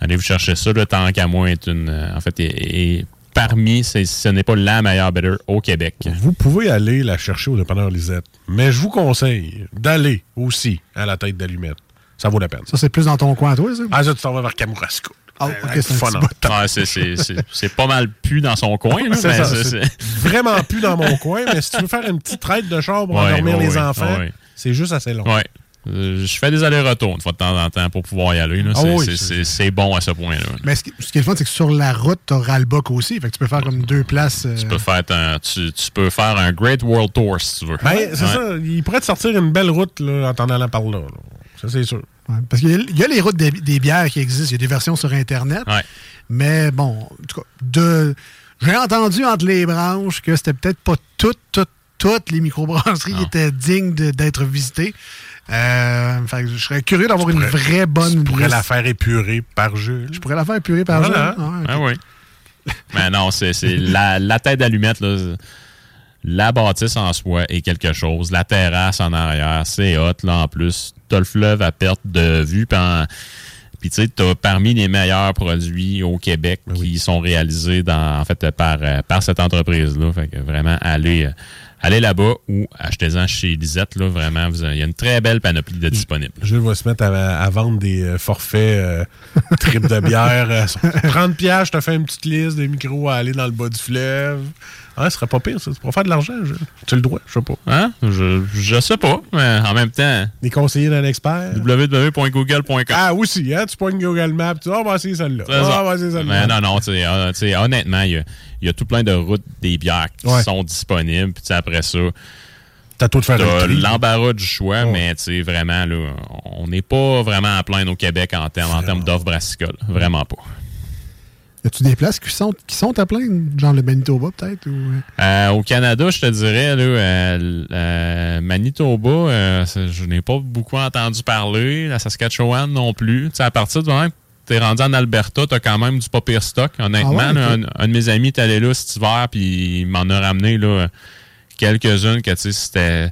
allez vous chercher ça. Le tant qu'à moi est une. en fait, est, est parmi, ce n'est pas la meilleure Better au Québec. Vous pouvez aller la chercher au dépanneur Lisette, mais je vous conseille d'aller aussi à la tête d'allumette. Ça vaut la peine. Ça, c'est plus dans ton coin, toi, ça? Ah, ça, tu t'en vas vers Kamouraska. Ok, c'est un fun, petit hein. c'est- c'est c'est- c'est pas mal plus dans son coin. là, C'est mais ça, c'est- c'est c'est- vraiment plus dans mon coin, mais si tu veux faire une petite traite de char pour Ouais, endormir ouais, les ouais, enfants, ouais. c'est juste assez long. Euh, je fais des allers-retours une fois de temps en temps pour pouvoir y aller. Ah C'est- oui, bon à ce point-là. Mais ce qui, ce qui est le fun, c'est que sur la route, tu as Ralbock aussi. Fait que tu peux faire comme deux places. euh, Tu peux, faire un, tu, tu peux faire un Great World Tour si tu veux. Ben, c'est Ouais. ça. Il pourrait te sortir une belle route là, en t'en allant par là. là. Ça, c'est sûr. ouais, parce qu'il y, a- il y a les routes des, des bières qui existent. Il y a des versions sur Internet. Ouais. Mais bon, en tout cas, de, j'ai entendu entre les branches que c'était peut-être pas toutes, toutes, toutes les microbrasseries qui étaient dignes d'être visitées. Euh, fait que je serais curieux d'avoir une vraie bonne Tu pourrais liste. la faire épurer par Jules. Je pourrais la faire épurer par Voilà. Jean. Ah. Ah oui. Mais non, c'est la, la tête d'allumette, là, la bâtisse en soi est quelque chose. La terrasse en arrière, c'est hot, là, en plus. T'as le fleuve à perte de vue. Puis, tu sais, t'as parmi les meilleurs produits au Québec qui sont réalisés dans, en fait, par, euh, par cette entreprise-là. Fait que vraiment, allez, euh, allez là-bas ou achetez-en chez Lisette, là. Vraiment, il y a une très belle panoplie de disponibles. Jules va se mettre à, vendre des euh, forfaits euh, tripes de bière. euh, 30 piastres, je te fais une petite liste des micros à aller dans le bas du fleuve. Ah, ce serait pas pire, ça. Tu pourrais faire de l'argent. je- Tu as le droit, je sais pas. Hein? Je, je sais pas, mais en même temps. Des conseillers d'un expert. www.google.com. Ah, aussi, hein? Tu pognes Google Maps, tu dis, ah, on va essayer celle-là. Ah, ça. on va essayer Mais celle-là. non, non, tu sais, euh, sais, honnêtement, il y a, il y a tout plein de routes des bières qui Ouais. sont disponibles. Puis après ça, t'as tout de faire l'embarras du choix, mais tu sais, vraiment, là, on n'est pas vraiment à plein au Québec en termes en termes d'offres brassicoles. Vraiment pas. Y a-tu des places qui sont, qui sont à plein? Genre le Manitoba, peut-être? Ou... Euh, au Canada, je te dirais, là, euh, euh, Manitoba, euh, je n'ai pas beaucoup entendu parler. La Saskatchewan non plus. Tu sais, à partir du moment que tu es rendu en Alberta, tu as quand même du pas pire stock. Honnêtement, Ah ouais, là, ok. un, un de mes amis est allé là cet hiver, puis il m'en a ramené là, quelques-unes que tu sais, c'était.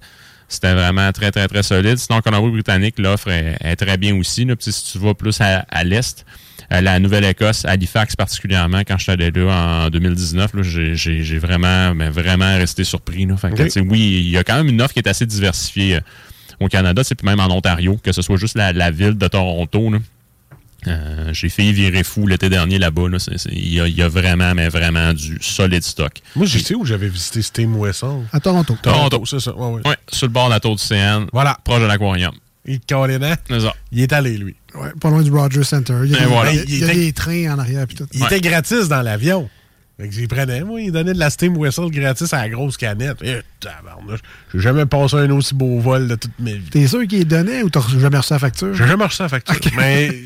C'était vraiment très, très, très solide. Sinon, en Colombie-Britannique, l'offre est, est très bien aussi. Là. Puis, si tu vas plus à, à l'est, euh, la Nouvelle-Écosse, Halifax particulièrement, quand je suis allé là en 2019, là, j'ai- j'ai j'ai vraiment, mais vraiment resté surpris. Là. Fait que, oui, il y a quand même une offre qui est assez diversifiée euh, au Canada, puis même en Ontario, que ce soit juste la, la ville de Toronto. là. Euh, j'ai failli virer fou l'été dernier là-bas. là. C'est- c'est- Il y, a- il y a vraiment, mais vraiment du solide stock. Moi, je sais où? J'avais visité Steam Wesson. À Toronto. Toronto. c'est ça. Ouais, ouais. Ouais, sur le bord de la tour du CN. Voilà. Proche de l'aquarium. Il ça. Il est allé, lui. Ouais, pas loin du Rogers Center. Il y a, Et des, voilà. il y a- Il il y a était- des trains en arrière. Puis tout. Il était gratis dans l'avion. Fait que j'y prenais, moi. Il donnait de la Steam Whistle gratis à la grosse canette. Et, tabarnouche, j'ai jamais passé un aussi beau vol de toute ma vie. T'es sûr qu'il est donné ou t'as jamais reçu la facture? J'ai jamais reçu la facture. Mais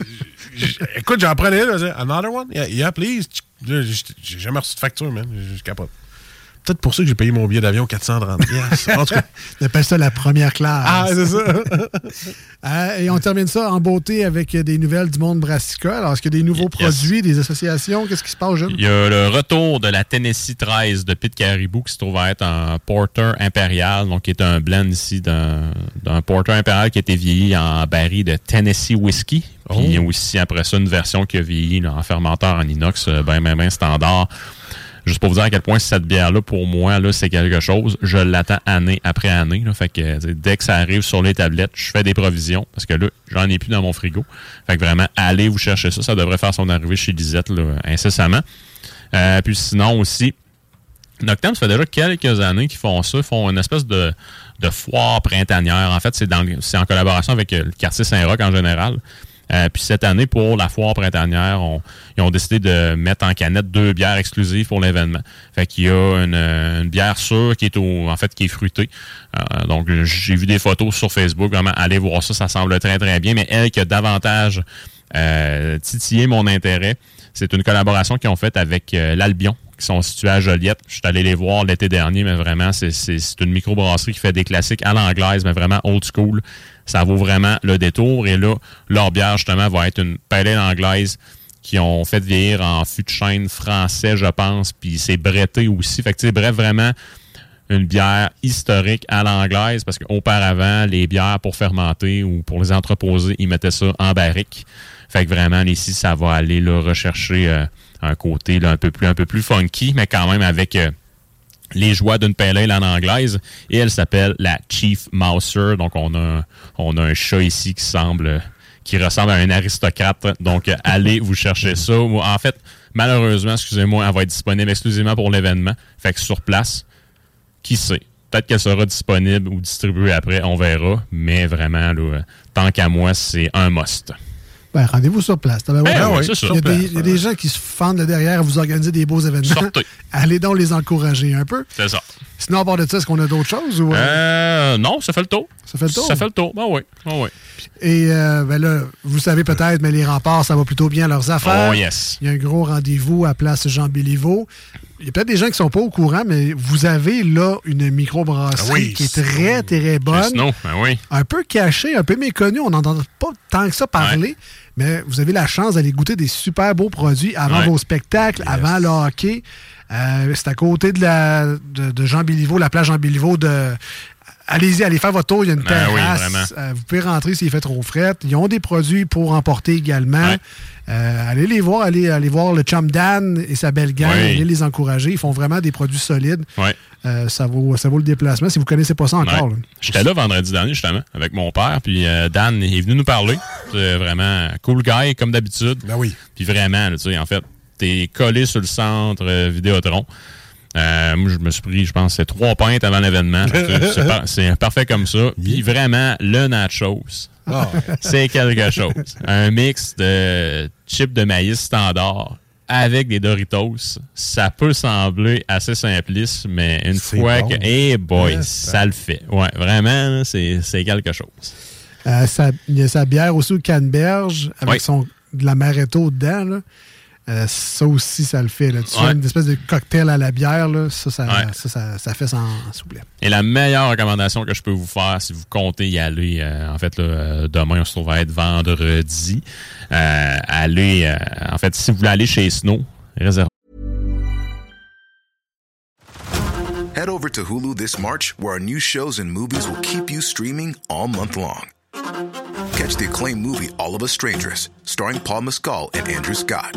écoute, j'en prenais disais, Another one? Yeah, yeah, please. J'ai jamais reçu de facture, man. Je je capote. Peut-être pour ça que j'ai payé mon billet d'avion 430 piastres. En tout cas. On appelle ça la première classe. Ah, c'est ça. Euh, et on termine ça en beauté avec des nouvelles du monde brassicole. Alors, est-ce qu'il y a des nouveaux produits, des associations? Qu'est-ce qui se passe, Jules? Il y a le retour de la Tennessee 13 de Pete Caribou qui se trouve à être un Porter Impérial, donc qui est un blend ici d'un d'un Porter Impérial qui a été vieilli en baril de Tennessee Whiskey. Puis il y a aussi après ça une version qui a vieilli là, en fermenteur en inox, euh, ben, ben, ben standard. Juste pour vous dire à quel point cette bière-là, pour moi, là, c'est quelque chose. Je l'attends année après année. Là, fait que sais, dès que ça arrive sur les tablettes, je fais des provisions. Parce que là, j'en ai plus dans mon frigo. Fait que vraiment, allez vous chercher ça. Ça devrait faire son arrivée chez Lisette là, incessamment. Euh, puis sinon aussi, Noctem, ça fait déjà quelques années qu'ils font ça. Ils font une espèce de, de foire printanière. En fait, c'est en collaboration avec euh, le quartier Saint-Roch en général. Euh, puis cette année, pour la foire printanière, on- ils ont décidé de mettre en canette deux bières exclusives pour l'événement. Fait qu'il y a une, euh, une bière sûre qui est au, en fait qui est fruitée. Euh, donc j'ai vu des photos sur Facebook. Vraiment, allez voir ça, ça semble très très bien. Mais elle qui a davantage euh, titillé mon intérêt, c'est une collaboration qu'ils ont faite avec euh, l'Albion, qui sont situés à Joliette. Je suis allé les voir l'été dernier, mais vraiment, c'est- une microbrasserie qui fait des classiques à l'anglaise, mais vraiment old school. Ça vaut vraiment le détour. Et là, leur bière, justement, va être une pale ale anglaise qui ont fait vieillir en fût de chêne français, je pense, puis c'est bretté aussi. Fait que, bref, vraiment une bière historique à l'anglaise, parce qu'auparavant, les bières pour fermenter ou pour les entreposer, ils mettaient ça en barrique. Fait que vraiment, ici, ça va aller là, rechercher euh, un côté un, peu plus, un peu plus funky, mais quand même avec euh, les joies d'une pale ale en anglaise. Et elle s'appelle la Chief Mouser. Donc, on a, un- chat ici qui semble qui ressemble à un aristocrate. Donc, euh, allez vous chercher ça. En fait, malheureusement, excusez-moi, elle va être disponible exclusivement pour l'événement. Fait que sur place, qui sait? Peut-être qu'elle sera disponible ou distribuée après, on verra. Mais vraiment, là, euh, tant qu'à moi, c'est un must. Ben, rendez-vous sur place. Ben, Ben oui, ça. il, y a des, il y a des gens qui se fendent le derrière à vous organiser des beaux événements. Sortez. Allez donc les encourager un peu. C'est ça. Sinon, à part de ça, est-ce qu'on a d'autres choses? Ou, euh, Euh, non, ça fait le tour. Ça fait le tour? Ça fait le tour. Ben oui. Ben oui. Et euh, ben là, vous savez peut-être, mais les remparts, ça va plutôt bien leurs affaires. Oh, yes. Il y a un gros rendez-vous à Place Jean-Béliveau. Il y a peut-être des gens qui sont pas au courant, mais vous avez là une microbrasserie Ah oui, qui est très, très bonne. Ben oui. Un peu cachée, un peu méconnue. On n'entend pas tant que ça parler, mais vous avez la chance d'aller goûter des super beaux produits avant Ouais. vos spectacles, avant le hockey. Euh, c'est à côté de, la, de, de Jean Béliveau, la plage Jean Béliveau de. Allez-y, allez faire votre tour. Il y a une Ben terrasse. Euh, vous pouvez rentrer s'il fait trop fret. Ils ont des produits pour emporter également. Euh, allez les voir, allez, allez voir le chum Dan et sa belle gang. Allez les encourager. Ils font vraiment des produits solides. Ouais. Euh, ça, vaut, ça vaut le déplacement. Si vous connaissez pas ça encore. J'étais là vendredi dernier, justement, avec mon père. Puis euh, Dan est venu nous parler. C'est vraiment cool guy, comme d'habitude. Ben oui. Puis vraiment, là, tu sais, en fait, t'es collé sur le centre Vidéotron. Euh, moi, je me suis pris, je pense, c'est trois pintes avant l'événement. C'est par- c'est parfait comme ça. Puis vraiment, le nachos, Ah. c'est quelque chose. Un mix de chips de maïs standard avec des Doritos, ça peut sembler assez simpliste, mais une fois bon. que... Eh boy, Ouais, ça le fait. Ouais, vraiment, c'est quelque chose. Euh, sa- il y a sa bière aussi au canneberge avec Oui. son, de la maretto dedans. là. Euh, ça aussi, ça le fait. Là. Tu Ouais. fais une espèce de cocktail à la bière, là. Ça, ça, Ouais. ça, ça- ça fait sans souple. Et la meilleure recommandation que je peux vous faire, si vous comptez y aller, euh, en fait, là, euh, demain, on se trouve à être vendredi. Euh, allez, euh, en fait, si vous voulez aller chez Snow, réservez. Head over to Hulu this March, where our new shows and movies will keep you streaming all month long. Catch the acclaimed movie All of Us Strangers, starring Paul Mescal and Andrew Scott.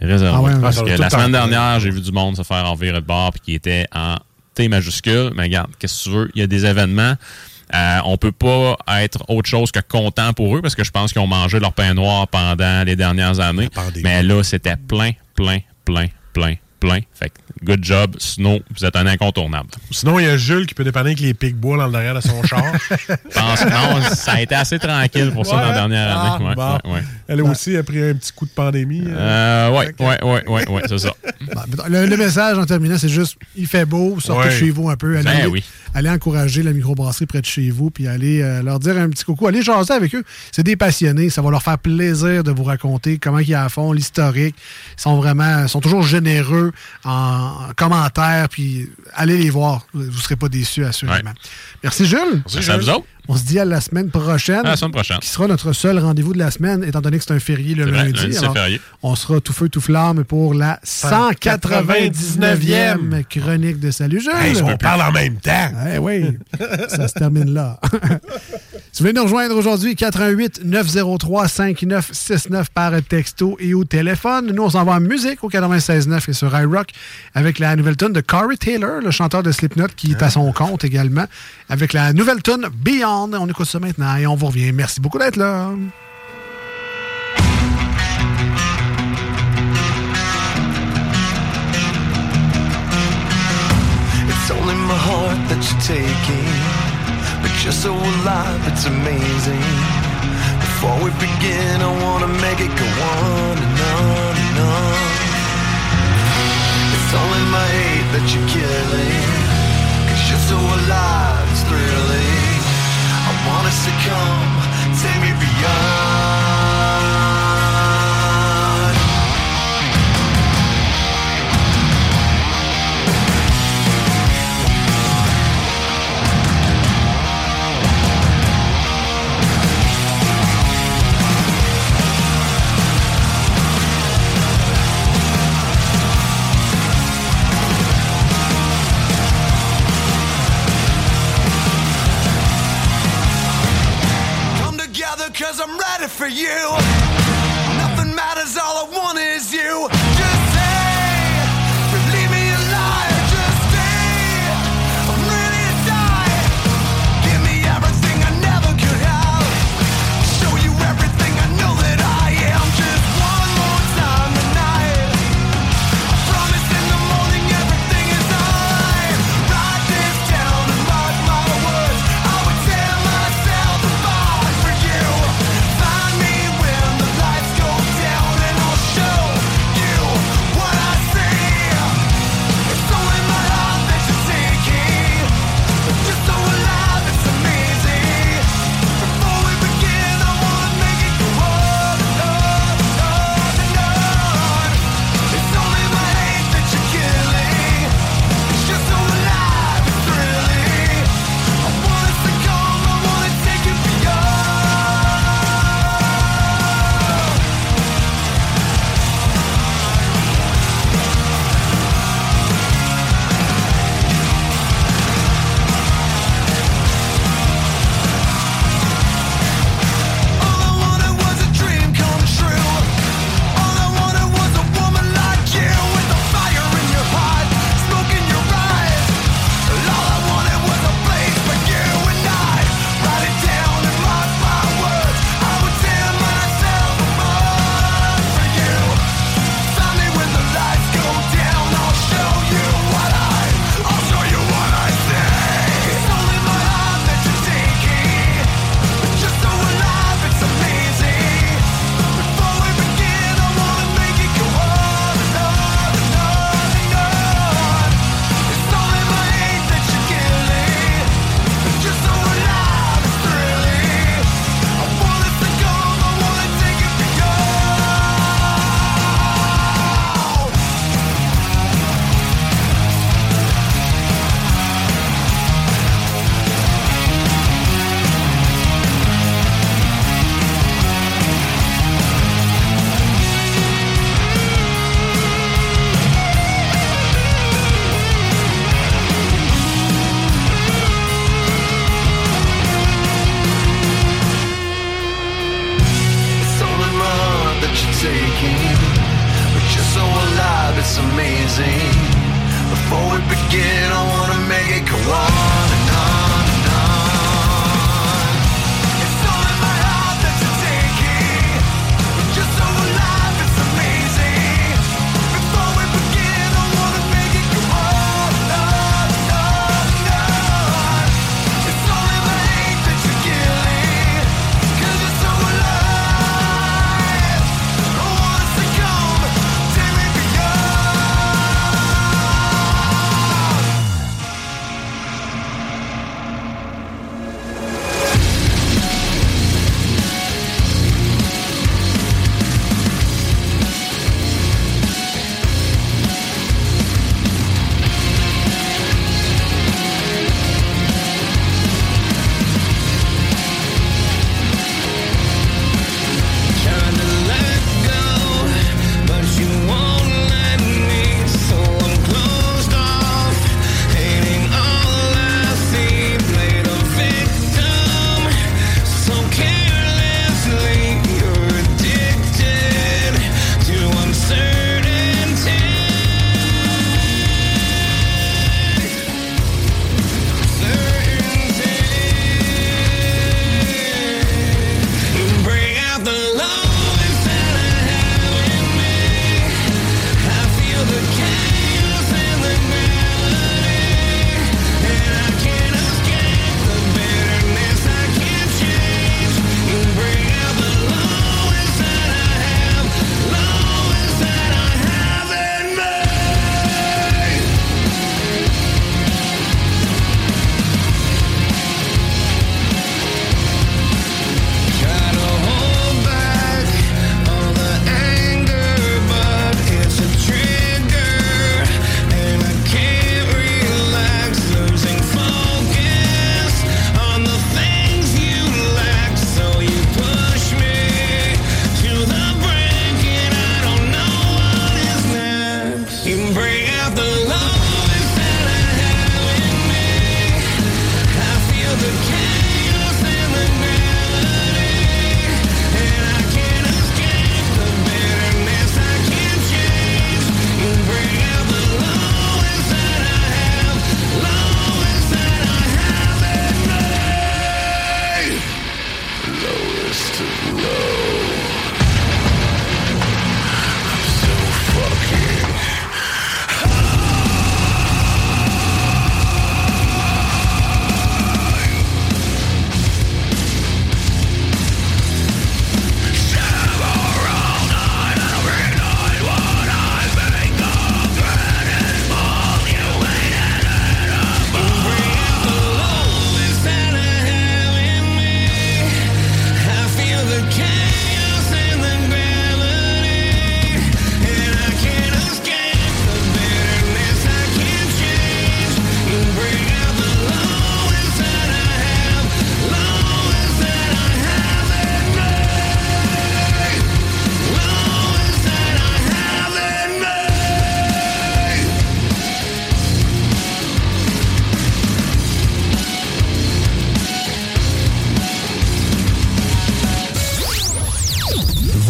Réservé. Ah ouais, ouais, Parce que la semaine dernière, j'ai vu du monde se faire envirer de bord puis qui était en T majuscule. Mais regarde, qu'est-ce que tu veux? Il y a des événements. Euh, on peut pas être autre chose que content pour eux parce que je pense qu'ils ont mangé leur pain noir pendant les dernières années. Mais là, c'était plein, plein, plein, plein, plein. Fait que good job, Snow, vous êtes un incontournable. Sinon, il y a Jules qui peut dépanner avec les pics-bois dans le derrière de son char. Pense non, ça a été assez tranquille pour ça dans la dernière Ah, année. Ouais, bon. ouais, ouais. Elle aussi a pris un petit coup de pandémie. Euh, ouais, ouais, ouais, ouais, ouais, c'est ça. Bon, le, le message en terminant, c'est juste il fait beau, sortez chez vous un peu, allez, Ben oui. allez encourager la microbrasserie près de chez vous, puis allez euh, leur dire un petit coucou, allez jaser avec eux. C'est des passionnés, ça va leur faire plaisir de vous raconter comment ils à fond, l'historique. Ils sont vraiment, ils sont toujours généreux en, en commentaires, puis allez les voir, vous ne serez pas déçus assurément. Merci Jules. Merci à vous autres. On se dit à la semaine prochaine. À la semaine prochaine. Qui sera notre seul rendez-vous de la semaine, étant donné que c'est un férié le vrai, lundi. Alors, férié. On sera tout feu, tout flamme pour la 199e chronique de Salut Jules. Hey, on parle en même temps. Eh oui, ça se termine là. si vous voulez nous rejoindre aujourd'hui, 88 903 5969 par texto et au téléphone. Nous, on s'en va en musique au 96.9 et sur iRock avec la nouvelle tune de Corey Taylor, le chanteur de Slipknot qui est à son compte également, avec la nouvelle tune Beyond. On écoute ça maintenant et on vous revient. Merci beaucoup d'être là. It's only my heart that you're taking, but you're so alive, it's amazing. Before we begin, I wanna make it go on and on and on. It's only my hate that you're killing, cause you're so alive, it's thrilling. I wanna succumb, take me beyond.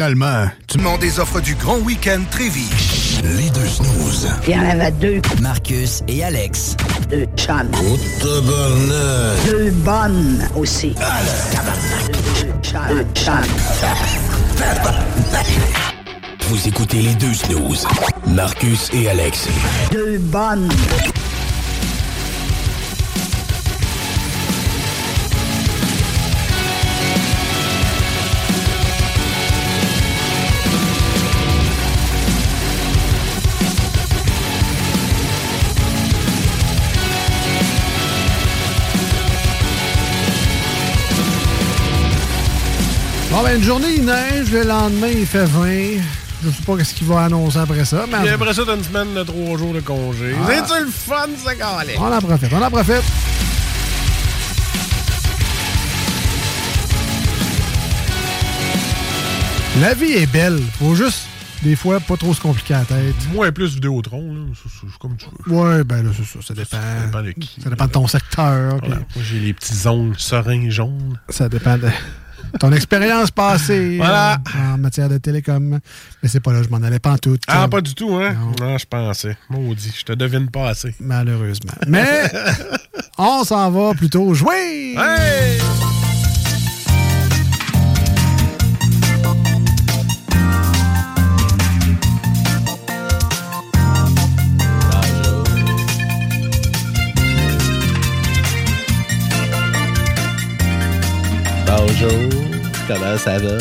finalement, tu demandes des offres du grand week-end très vite. Les deux snooze. Il y en avait deux. Marcus et Alex. Deux chums. Oh. Deux bonnes aussi. Deux chums. Deux chums. Vous écoutez les deux snooze. Marcus et Alex. Deux bonnes. Bon, ben, une journée, il neige. Le lendemain, il fait 20. Je sais pas ce qu'il va annoncer après ça. Mais Puis après ça, t'as une semaine de trois jours de congé. Ah. C'est-tu le fun, ça, calait? on en profite, on en profite. La vie est belle. Faut juste, des fois, pas trop se compliquer la tête. Moins plus Vidéotron, là. C'est- comme tu veux. Ouais, ben là, c'est ça. Ça dépend. Ça dépend de qui. Ça dépend de ton secteur. Voilà. Moi, j'ai les petits ongles sereins jaunes. Ça dépend de ton expérience passée Voilà. euh, en matière de télécom. Mais c'est pas là, je m'en allais pas en tout. Ah, pas du tout, hein? Non, je pensais. Maudit, je te devine pas assez. Malheureusement. Mais on s'en va plutôt jouer! Hey! Bonjour, comment ça va?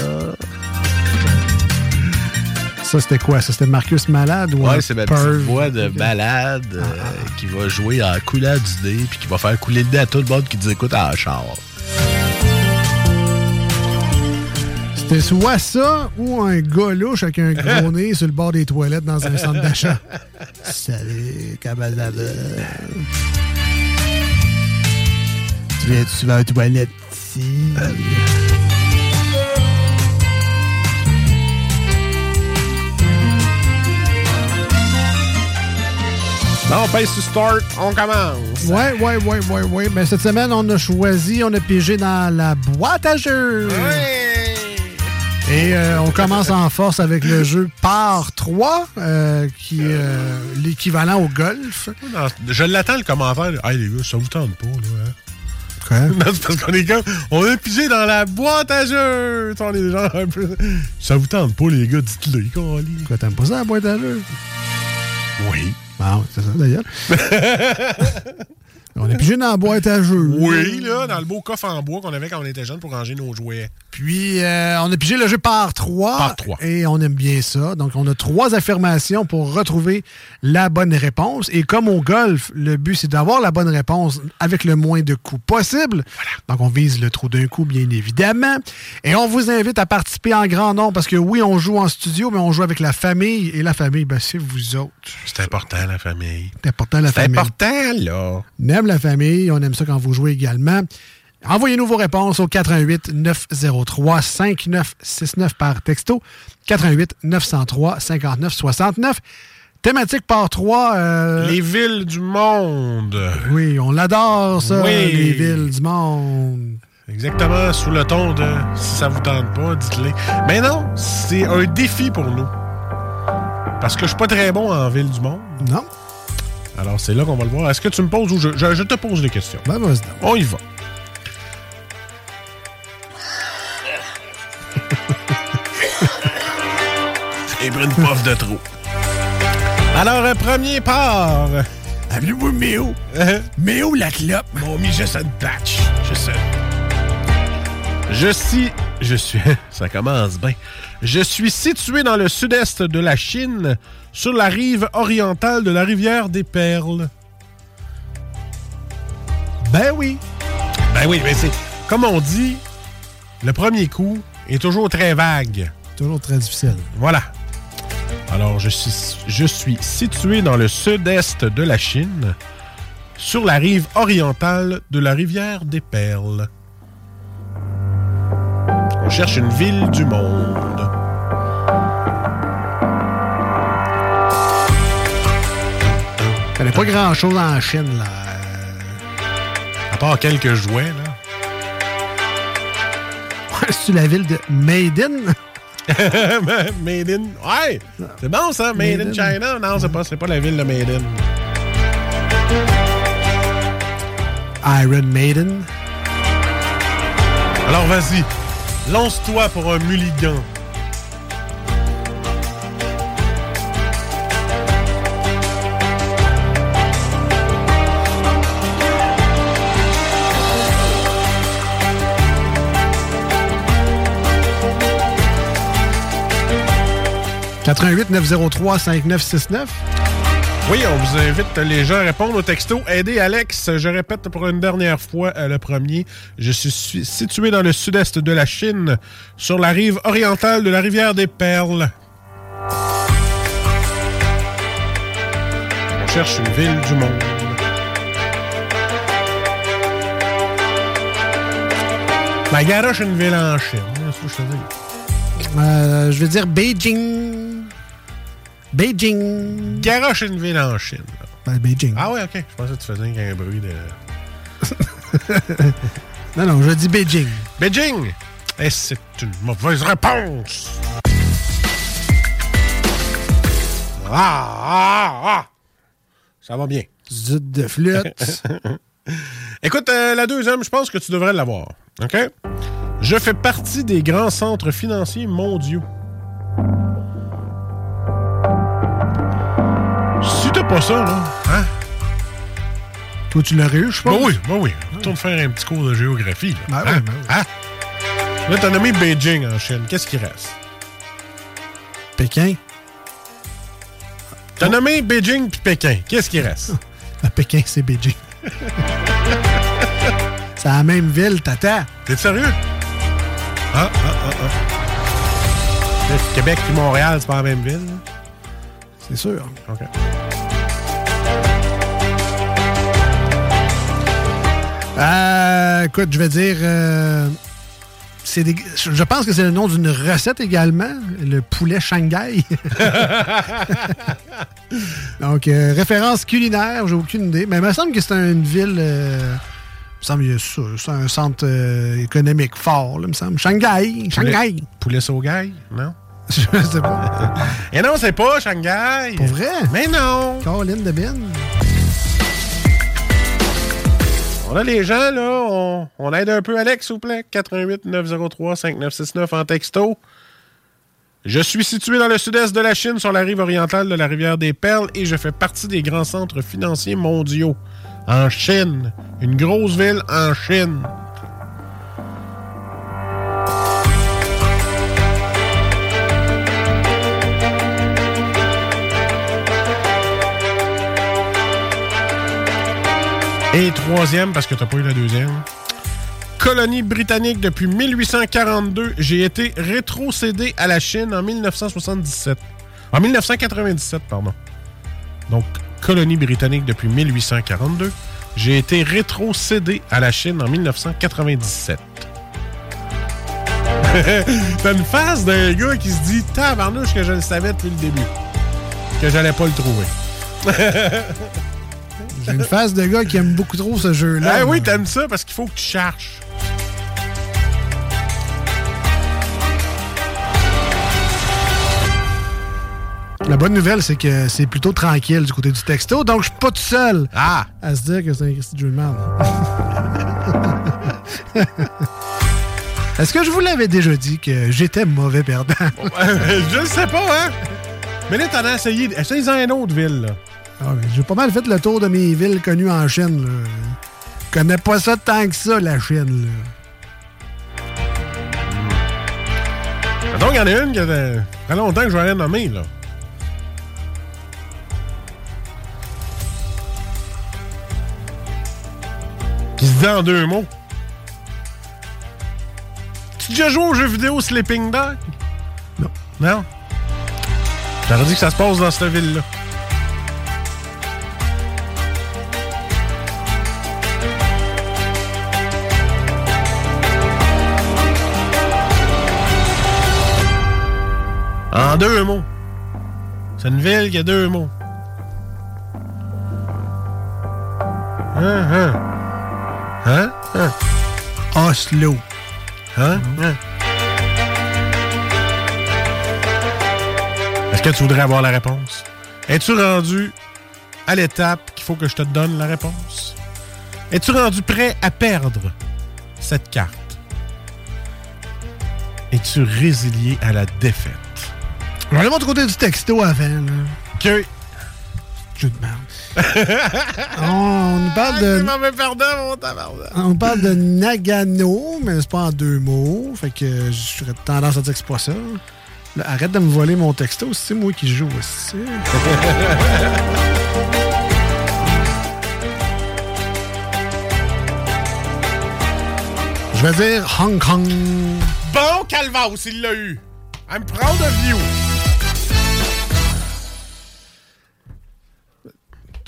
Ça, c'était quoi? Ça, c'était Marcus Malade ou Ouais, c'est ma petite voix de malade euh, qui va jouer en coulant du nez puis qui va faire couler le nez à tout le monde qui nous écoute en char. C'était soit ça ou un gars louche avec un gros nez sur le bord des toilettes dans un centre d'achat. Salut, comment ça va? Tu viens tu vas aux toilettes ici? Non, on sur Start, on commence. Ouais, ouais, ouais, ouais, ouais. Ben, cette semaine, on a choisi, on a pigé dans la boîte à jeux. Et euh, on commence en force avec le jeu Par 3, euh, qui est euh, l'équivalent au golf. Non, je l'attends le commentaire. Hey les gars, ça vous tente pas, là. Hein? Quoi? Non, c'est parce qu'on est comme. On est pigé dans la boîte à jeux. Tu sais, On est genre un peu. Ça vous tente pas, les gars, dites-le. Quoi, t'aimes pas ça, la boîte à jeux? Oui. Bon, c'est ça, d'ailleurs. on est pigé dans la boîte à jeux. Oui, là, dans le beau coffre en bois qu'on avait quand on était jeune pour ranger nos jouets. Puis, euh, on a pigé le jeu par 3. Par trois. Et on aime bien ça. Donc, on a trois affirmations pour retrouver la bonne réponse. Et comme au golf, le but, c'est d'avoir la bonne réponse avec le moins de coups possible. Donc, on vise le trou d'un coup, bien évidemment. Et on vous invite à participer en grand nombre parce que oui, on joue en studio, mais on joue avec la famille. Et la famille, ben, c'est vous autres. C'est important, la famille. C'est important, la C'est famille. important, là. Aime la famille, on aime ça quand vous jouez également. Envoyez-nous vos réponses au 88 903 5969 par texto. 88 903 59 69. Thématique par 3. Les villes du monde. Oui, on l'adore, ça, Oui. les villes du monde. Exactement, sous le ton de si ça vous tente pas, dites-le. Mais non, c'est un défi pour nous. Parce que je suis pas très bon en ville du monde. Non. Alors c'est là qu'on va le voir. Est-ce que tu me poses ou je, je- je te pose des questions? Ben, vas-y. On y va. Et pris une de trop. Alors, un premier part. Appelez-moi Méo? Méo la clope? Mon mis juste une patch. Je sais. Je suis. Je suis. Ça commence bien. Je suis situé dans le sud-est de la Chine, sur la rive orientale de la rivière des Perles. Ben oui. Ben oui, mais c'est. Comme on dit, le premier coup est toujours très vague. Toujours très difficile. Voilà. Alors, je suis, je suis situé dans le sud-est de la Chine, sur la rive orientale de la rivière des Perles. On cherche une ville du monde. Connais pas grand-chose en Chine, là. À part quelques jouets, là. C'est la ville de Maiden? Made in. Ouais! C'est bon ça, Made, in Made in. China. Non, c'est pas, pas la ville de Made in. Iron Maiden. Alors vas-y, lance-toi pour un mulligan. « 88 903 5969. Oui, on vous invite les gens à répondre au texto. Aidez Alex. Je répète pour une dernière fois euh, le premier. Je suis su- situé dans le sud-est de la Chine, sur la rive orientale de la rivière des Perles. On cherche une ville du monde. Ma garoche une ville en Chine. Que je te dis. Euh, je vais dire Beijing. Beijing. Garoche une ville en Chine. Ben, Beijing. Ah ouais, ok. Je pensais que tu faisais un bruit de. Non, non, je dis Beijing. Beijing! Et c'est une mauvaise réponse! Ah, ah, ah! Ça va bien. Zut de flûte. Écoute, euh, la deuxième, je pense que tu devrais l'avoir. OK? Je fais partie des grands centres financiers mondiaux. Pas ça, là, hein? Toi, tu l'aurais eu, je pense. Ben oui, ben oui. Retourne faire un petit cours de géographie. Là, Ben oui, Hein? ben oui. Hein? Là, t'as nommé Beijing en Chine. Qu'est-ce qui reste? Pékin. T'as nommé Beijing puis Pékin. Qu'est-ce qui reste? À Pékin, c'est Beijing. c'est la même ville, tata. T'es sérieux? Ah, ah, ah, ah. Québec et Montréal, c'est pas la même ville? là? C'est sûr. OK. Euh, écoute, je vais dire. euh, des- je pense que c'est le nom d'une recette également, le poulet Shanghai. Donc, euh, référence culinaire, j'ai aucune idée. Mais il me semble que c'est une ville. euh, il me semble ça. C'est un centre euh, économique fort, là, il me semble. Shanghai. Shanghai. Poulet Saugai? Non? Je sais pas. Et non, c'est pas Shanghai! Pour vrai? Mais non! Caroline de Ben. On a les gens, là. On, on aide un peu Alex, s'il vous plaît. 88 903 5969 en texto. Je suis situé dans le sud-est de la Chine, sur la rive orientale de la rivière des Perles, et je fais partie des grands centres financiers mondiaux. En Chine. Une grosse ville en Chine. Et troisième, parce que t'as pas eu la deuxième. Colonie britannique depuis 1842, j'ai été rétrocédé à la Chine en 1977. En 1997, pardon. Donc, colonie britannique depuis 1842, j'ai été rétrocédé à la Chine en 1997. T'as une face d'un gars qui se dit Tabarnouche que je le savais depuis le début. Que j'allais pas le trouver. J'ai une face de gars qui aime beaucoup trop ce jeu-là. Ah oui, t'aimes ça parce qu'il faut que tu cherches. La bonne nouvelle, c'est que c'est plutôt tranquille du côté du texto, donc je suis pas tout seul ah. à se dire que c'est un Christy de. Est-ce que je vous l'avais déjà dit que j'étais mauvais perdant? je le sais pas, hein? Mais là, t'en as essayé. Essaye-en une autre ville, là. Ah, J'ai pas mal fait le tour de mes villes connues en Chine. Là. Je connais pas ça tant que ça, la Chine. Là. Donc, il y en a une qui a fait longtemps que je rien nommer, là. Qui se dit en deux mots. Tu déjà joué au jeu vidéo Sleeping Dog? Non. Non? J'aurais dit que ça se passe dans cette ville-là. Deux mots. C'est une ville qui a deux mots. Hein, hein. Hein? Hein? Oslo. Hein? Hein? Est-ce que tu voudrais avoir la réponse? Es-tu rendu à l'étape qu'il faut que je te donne la réponse? Es-tu rendu prêt à perdre cette carte? Es-tu résilié à la défaite? On va aller voir du côté du texto avant. Là. OK. Je te on, ah, on parle de. on parle de Nagano, mais c'est pas en deux mots. Fait que j'aurais tendance à dire que c'est pas ça. Là, arrête de me voler mon texto, c'est moi qui joue aussi. Je vais dire Hong Kong. Bon, Calvaus, il l'a eu. I'm proud of you.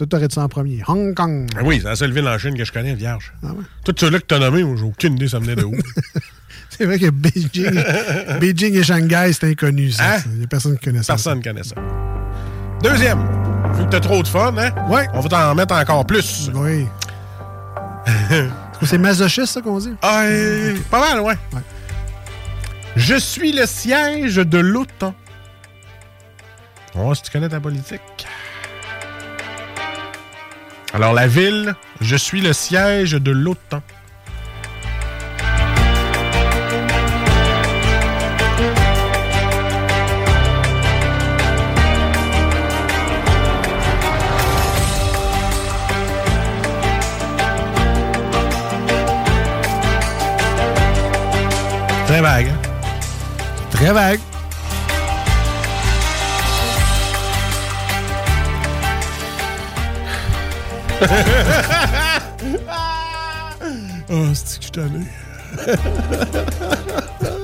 Toi, t'aurais dit ça en premier. Hong Kong. Ah oui, c'est la seule ville en Chine que je connais, vierge. Ah ouais? Tout ceux-là que t'as nommé, moi, j'ai aucune idée ça venait de où. C'est vrai que Beijing, Beijing et Shanghai, c'est inconnu, ça. Hein? N'y a personne qui connaît ça. Personne ne connaît ça. Deuxième. Vu que t'as trop de fun, hein? Ouais. On va t'en mettre encore plus. Oui. c'est masochiste, ça qu'on dit? Ah, euh, pas mal, ouais. Je suis le siège de l'OTAN. Oh, si tu connais ta politique. Alors, la ville, je suis le siège de l'OTAN. Très vague. hein? Très vague. Oh, c'est que je t'en.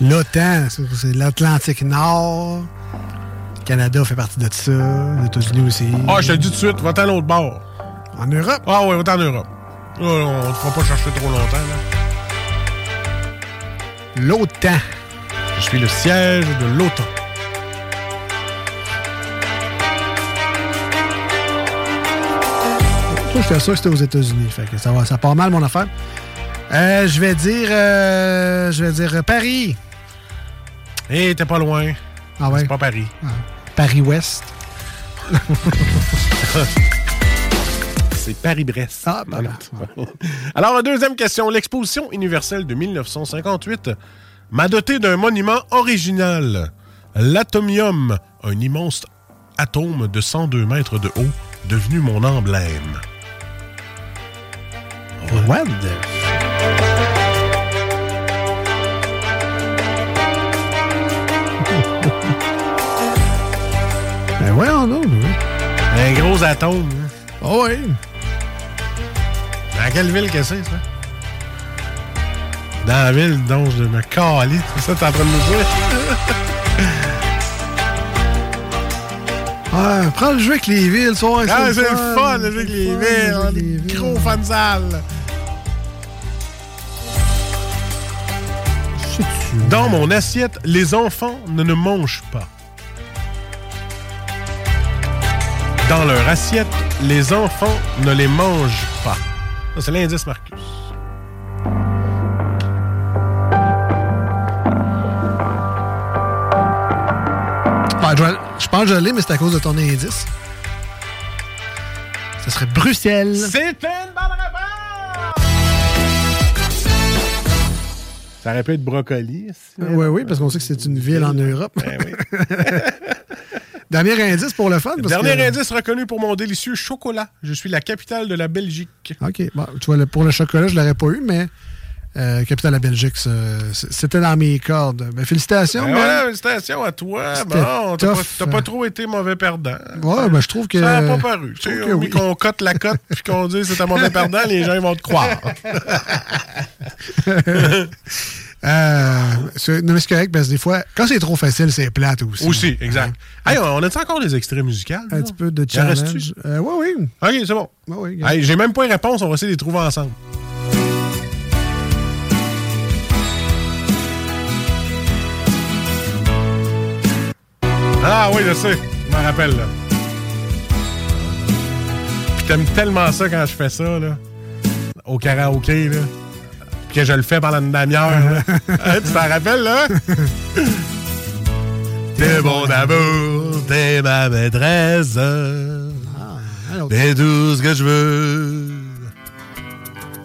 L'OTAN, c'est l'Atlantique Nord. Le Canada fait partie de ça. Les États-Unis aussi. Ah, je te le dis tout de suite, va-t'en à l'autre bord. En Europe? Ah ouais, va-t'en en Europe. On te fera pas chercher trop longtemps, là. L'OTAN. Je suis le siège de l'OTAN. Toi, j'étais sûr que c'était aux États-Unis. Fait que ça, va, ça part mal, mon affaire. Euh, je vais dire. euh, je vais dire euh, Paris. Eh, t'es pas loin. Ah ouais? C'est pas Paris. Paris-Ouest. C'est Paris-Brest. Ah, ben, Alors, la deuxième question. L'exposition universelle de 1958 m'a doté d'un monument original. L'atomium, un immense atome de 102 mètres de haut, devenu mon emblème. What Ben ouais, on a, oui. Un gros atome. hein. Oh oui. Dans quelle ville que c'est, ça? Dans la ville dont je me calais. C'est ça que t'es en train de me dire? Ah, prends le jeu avec les villes, ouais, Ah, c'est le fun, le jeu avec les villes. On est des gros fans sales. Dans mon assiette, les enfants ne ne mangent pas. Dans leur assiette, les enfants ne les mangent pas. Ça, c'est l'indice Marcus. Ah, je, pense que je l'ai, mais c'est à cause de ton indice. Ce serait Bruxelles. C'est une Ça aurait pu être brocoli. Oui, oui, parce qu'on sait que c'est une ville en Europe. Dernier indice pour le fun. Parce Dernier que- indice reconnu pour mon délicieux chocolat. Je suis la capitale de la Belgique. OK. Bon, tu vois, pour le chocolat, je ne l'aurais pas eu, mais euh, capitale de la Belgique, c'était dans mes cordes. Ben, félicitations. Ben voilà, félicitations à toi. Bon, t'as pas, pas trop été mauvais perdant. Ouais, ben, je trouve que. Ça n'a pas paru. Tu sais, oui. qu'on cote la cote puis qu'on dit c'est un mauvais perdant, les gens ils vont te croire. Euh, non, mais c'est correct, parce que des fois, quand c'est trop facile, c'est plate aussi. Aussi, exact. Hey, on a-tu encore des extraits musicaux? Un petit peu de challenge. Euh, oui, oui. OK, c'est bon. Ouais, oui, Hey, J'ai même pas une réponse, on va essayer de les trouver ensemble. Ah oui, je sais. Je m'en rappelle, là. Puis t'aimes tellement ça quand je fais ça, là. Au karaoké, là. Puis que je le fais pendant une demi-heure. Hein, tu t'en rappelles, là? T'es mon amour, t'es ma maîtresse. T'es tout ce que je veux.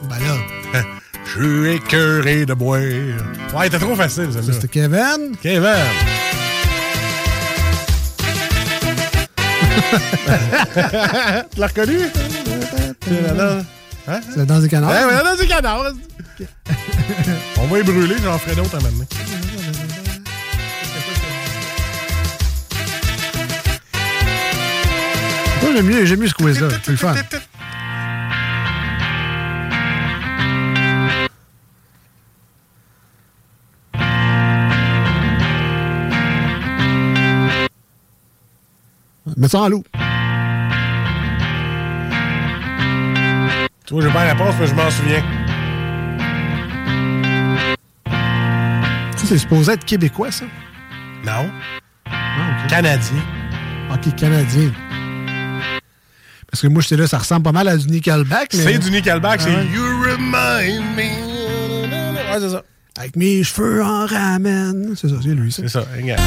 Ben là. Je suis écœuré de boire. Ouais, t'es trop facile, ça. C'était Kevin. Kevin. Tu l'as reconnu? Hein? C'est la danse. Ouais, la danse des canards. On va y brûler, j'en ferai d'autres à. Moi, j'aime mieux, j'aime mieux ce quiz-là. C'est le fun. Mets ça en loup. Tu vois, j'ai pas la réponse, mais je m'en souviens. Ça, c'est supposé être québécois, ça? Non. Ah, Canadien. OK, canadien. Parce que moi, j'étais là, ça ressemble pas mal à du Nickelback. mais- C'est du Nickelback, Ah c'est ouais. You Remind Me. Ouais, c'est ça. Avec mes cheveux en ramen. C'est ça, c'est lui, ça. C'est ça, regarde.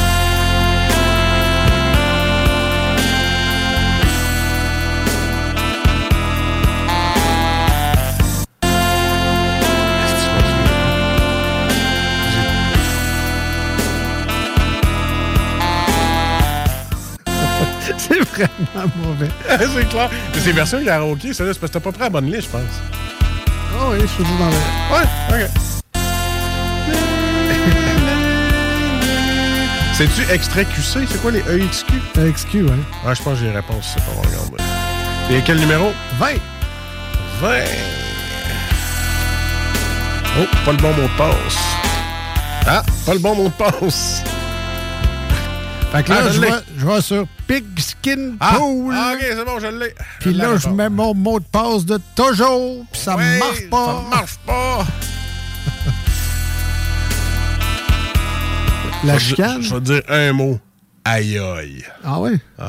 Vraiment mauvais. c'est clair. Mais c'est version karaoké, ça, c'est parce que t'as pas pris la bonne liste, je pense. Ah oui, je suis dans le... Ouais, ok. C'est-tu extrait QC? C'est quoi les EXQ? EXQ, ouais. Ouais, je pense que j'ai les réponses, c'est pas mon regarder. Et quel numéro? 20. 20. Oh, pas le bon mot de passe. Ah, pas le bon mot de passe. Fait que là, Ah, je vais, je vais sur Pigskin Ah, Pool. ah, ok, c'est bon, je l'ai. Puis là, je mets mon mot de passe de toujours. Puis ça Ouais, marche pas. Ça marche pas. La Je chicane? Je vais dire un mot. Aïe aïe. Ah ouais? Ouais.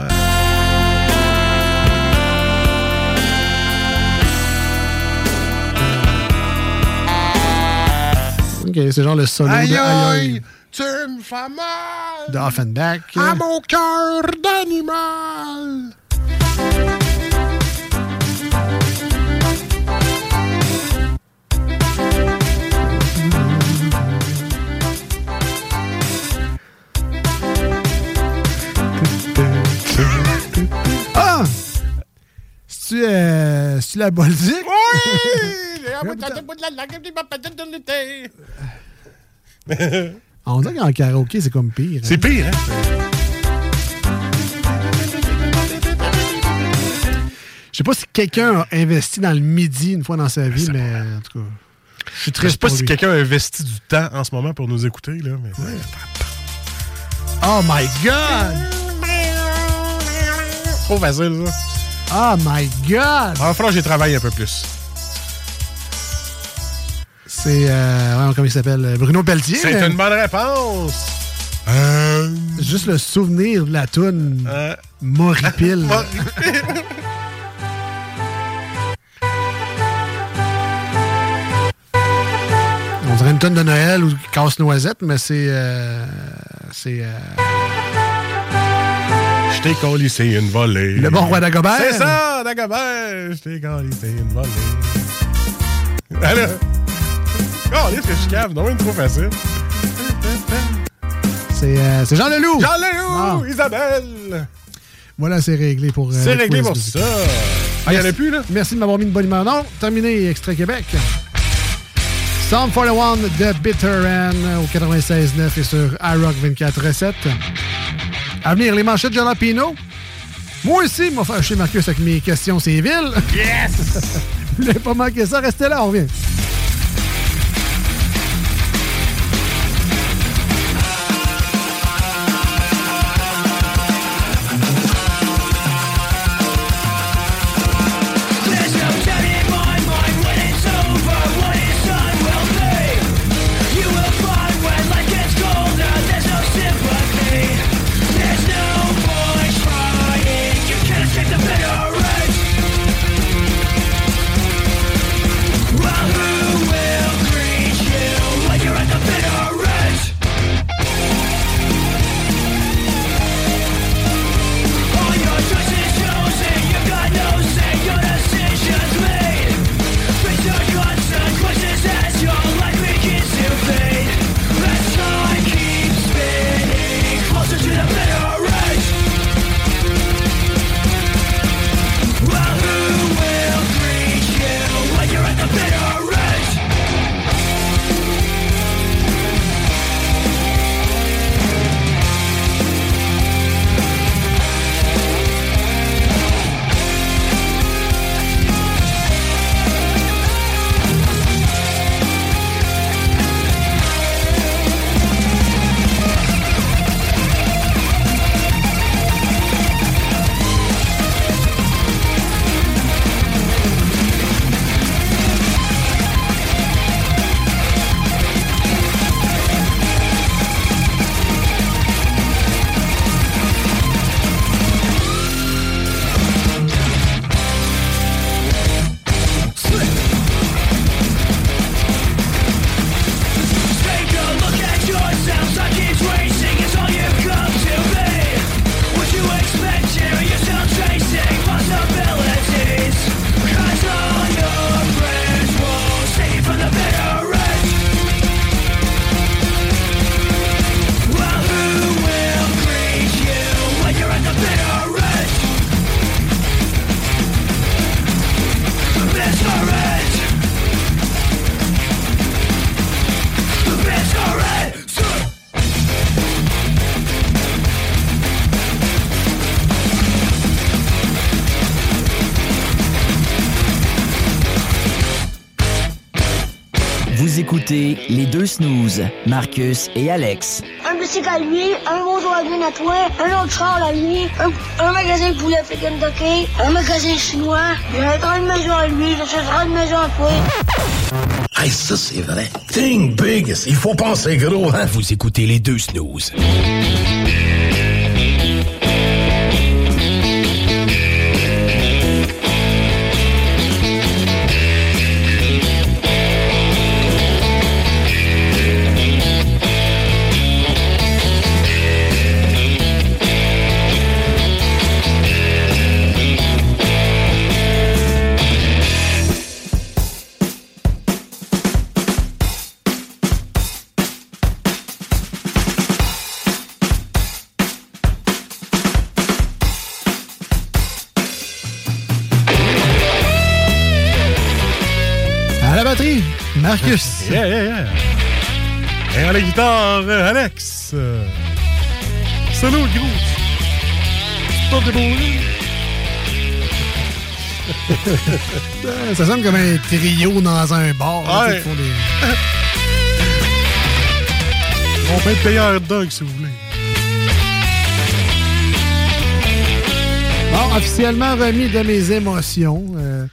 OK, c'est genre le solo Aïe de Aïe aïe, Aïe tu me fais mal. De Offenbach. À mon cœur d'animal. Ah! C'est-tu euh, la Bolduc? On dirait qu'en karaoké, c'est comme pire. C'est pire, hein? Je sais pas si quelqu'un a investi dans le midi une fois dans sa vie, mais en tout cas, je suis Je sais pas si quelqu'un a investi du temps en ce moment pour nous écouter, là, mais. Oh my God! Trop facile, ça. Oh my God! En France, j'ai travaillé un peu plus. C'est. Euh, comment il s'appelle? Bruno Pelletier. C'est une bonne réponse. Juste le souvenir de la toune Moripile. On dirait une tonne de Noël ou casse-noisette, mais c'est. euh, c'est. euh, Je t'ai c'est une volée. Le bon roi Dagobert. C'est ça, Dagobert. Je t'ai c'est une volée. Alors. Oh, est-ce que je cave? Non, c'est trop facile. c'est euh, c'est Jean Leloup. Jean Leloup, Ah. Isabelle. Voilà, c'est réglé pour. euh, C'est réglé pour ça. Ah, il y en a plus, là? Merci de m'avoir mis une bonne humeur. Non, terminé, Extrait Québec. Sound 41 de Bitter End au 96.9 et sur iRock 24.7. À venir, les manchettes Jalapino. Moi aussi, m'a chez Marcus avec mes questions civiles. Yes! Vous pas manquer ça? Restez là, on revient. Écoutez les deux snooze, Marcus et Alex. Un bicycle à lui, un Volkswagen à toi, un autre char à lui, un, un magasin de poulet Kentucky, un magasin chinois, j'ai un grande maison à lui, j'ai une maison à toi. Hey, ça c'est vrai. Think big, il faut penser gros, hein? Vous écoutez les deux snooze. Ça sonne comme un trio dans un bar. là, Ouais. font des- On peut être payer un hot dog si vous voulez. Bon, officiellement remis de mes émotions. euh,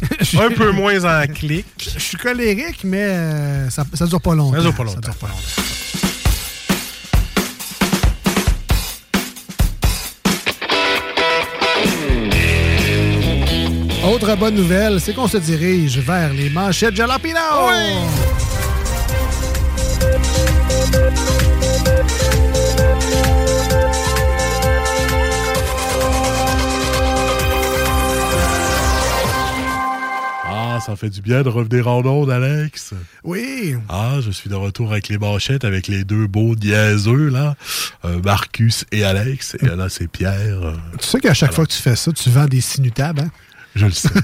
Un peu moins en clic. Je suis colérique, mais euh, ça, ça dure pas longtemps. Ça dure pas longtemps. dure pas longtemps. Autre bonne nouvelle, c'est qu'on se dirige vers les manchettes Jalapino! Ah, ça fait du bien de revenir en onde, Alex. Oui. Ah, je suis de retour avec les manchettes, avec les deux beaux niaiseux, là. Euh, Marcus et Alex. Et là, c'est Pierre. euh, Tu sais qu'à chaque fois que tu fais ça, tu vends des sinutables, hein? Je le sais.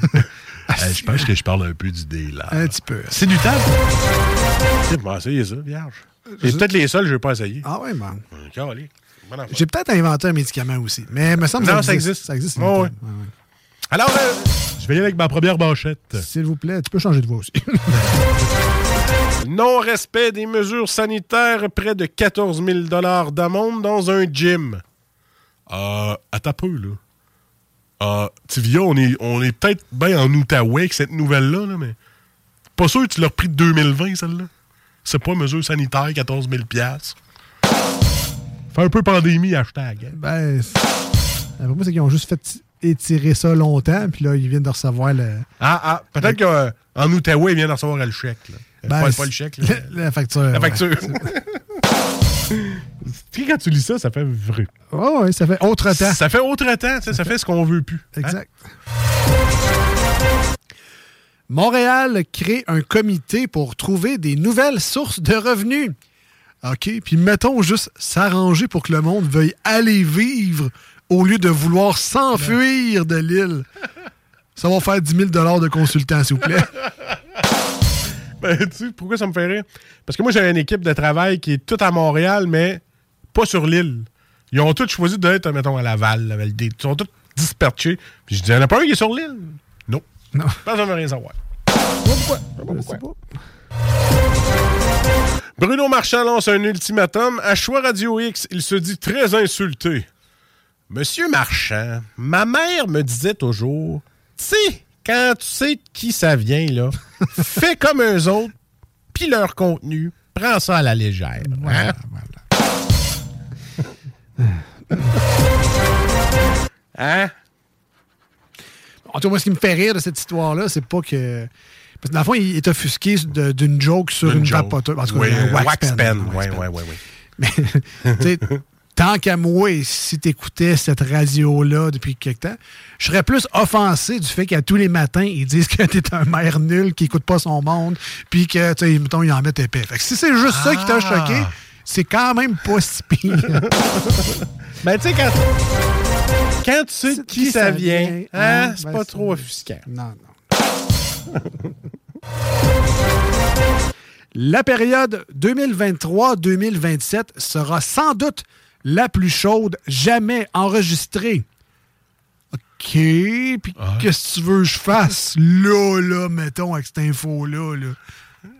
Euh, je pense que je parle un peu du dé, là. Un petit peu. C'est du table. Tu m'as essayé ça, vierge. C'est peut-être les seuls que je n'ai pas essayé. Ah ouais, man. J'ai peut-être inventé un médicament aussi, mais me semble que Non, ça existe. Ça existe. Oh, ouais. Alors, euh, je vais y aller avec ma première manchette. S'il vous plaît, tu peux changer de voix aussi. Non-respect des mesures sanitaires, près de 14 000 d'amende dans un gym. Euh, à ta peu, là. Euh, Tivia, on est, on est peut-être bien en Outaouais avec cette nouvelle-là, là, mais pas sûr que tu l'as repris de 2020, celle-là. C'est pas mesure sanitaire, 14 000 Fait un peu pandémie, hashtag. hein. ben, c'est- après moi, c'est qu'ils ont juste fait étirer ça longtemps, puis là, ils viennent de recevoir le. Ah, ah, peut-être qu'en Outaouais, il vient de recevoir le chèque. Là. Euh, Ben, pas, pas le chèque. là. La facture. La facture. quand tu lis ça, ça fait vrai. Oh, ouais, ça fait autre temps. Ça fait autre temps, ça fait ce qu'on veut plus. hein? Exact. Montréal crée un comité pour trouver des nouvelles sources de revenus. OK, puis mettons juste s'arranger pour que le monde veuille aller vivre au lieu de vouloir s'enfuir de l'île. Ça va faire 10 000 de consultant, s'il vous plaît. Tu sais, pourquoi ça me fait rire? Parce que moi, j'ai une équipe de travail qui est toute à Montréal, mais pas sur l'île. Ils ont tous choisi d'être, mettons, à Laval, la. Ils sont tous dispersés. Puis je dis, il n'y en a pas un qui est sur l'île? Non. Non. Pas veut rien savoir. pourquoi? Bruno Marchand lance un ultimatum. À Choix Radio X, il se dit très insulté. Monsieur Marchand, ma mère me disait toujours, tu sais, quand tu sais de qui ça vient, là, fais comme eux autres, puis leur contenu, prends ça à la légère. hein? Hein? En tout cas, moi, ce qui me fait rire de cette histoire-là, c'est pas que. Parce que dans le fond, il est offusqué d'une joke sur Une une vapoteuse. En tout cas, Oui, un wax, wax pen. pen. Ouais, ouais, ouais. Mais, tu sais, tant qu'à moi, si t'écoutais cette radio-là depuis quelque temps, je serais plus offensé du fait qu'à tous les matins, ils disent que t'es un maire nul qui écoute pas son monde, puis que, tu sais, mettons, ils en mettent épais. Fait que si c'est juste ça qui t'a Ah. choqué, c'est quand même pas si pire. Ben, tu sais, quand, quand tu sais de qui, ça vient, hein, hein, c'est ben, pas trop offusquant. Non, non. La période 2023-2027 sera sans doute la plus chaude jamais enregistrée. OK, puis qu'est-ce que tu veux que je fasse? Là, là, mettons, avec cette info-là? Là?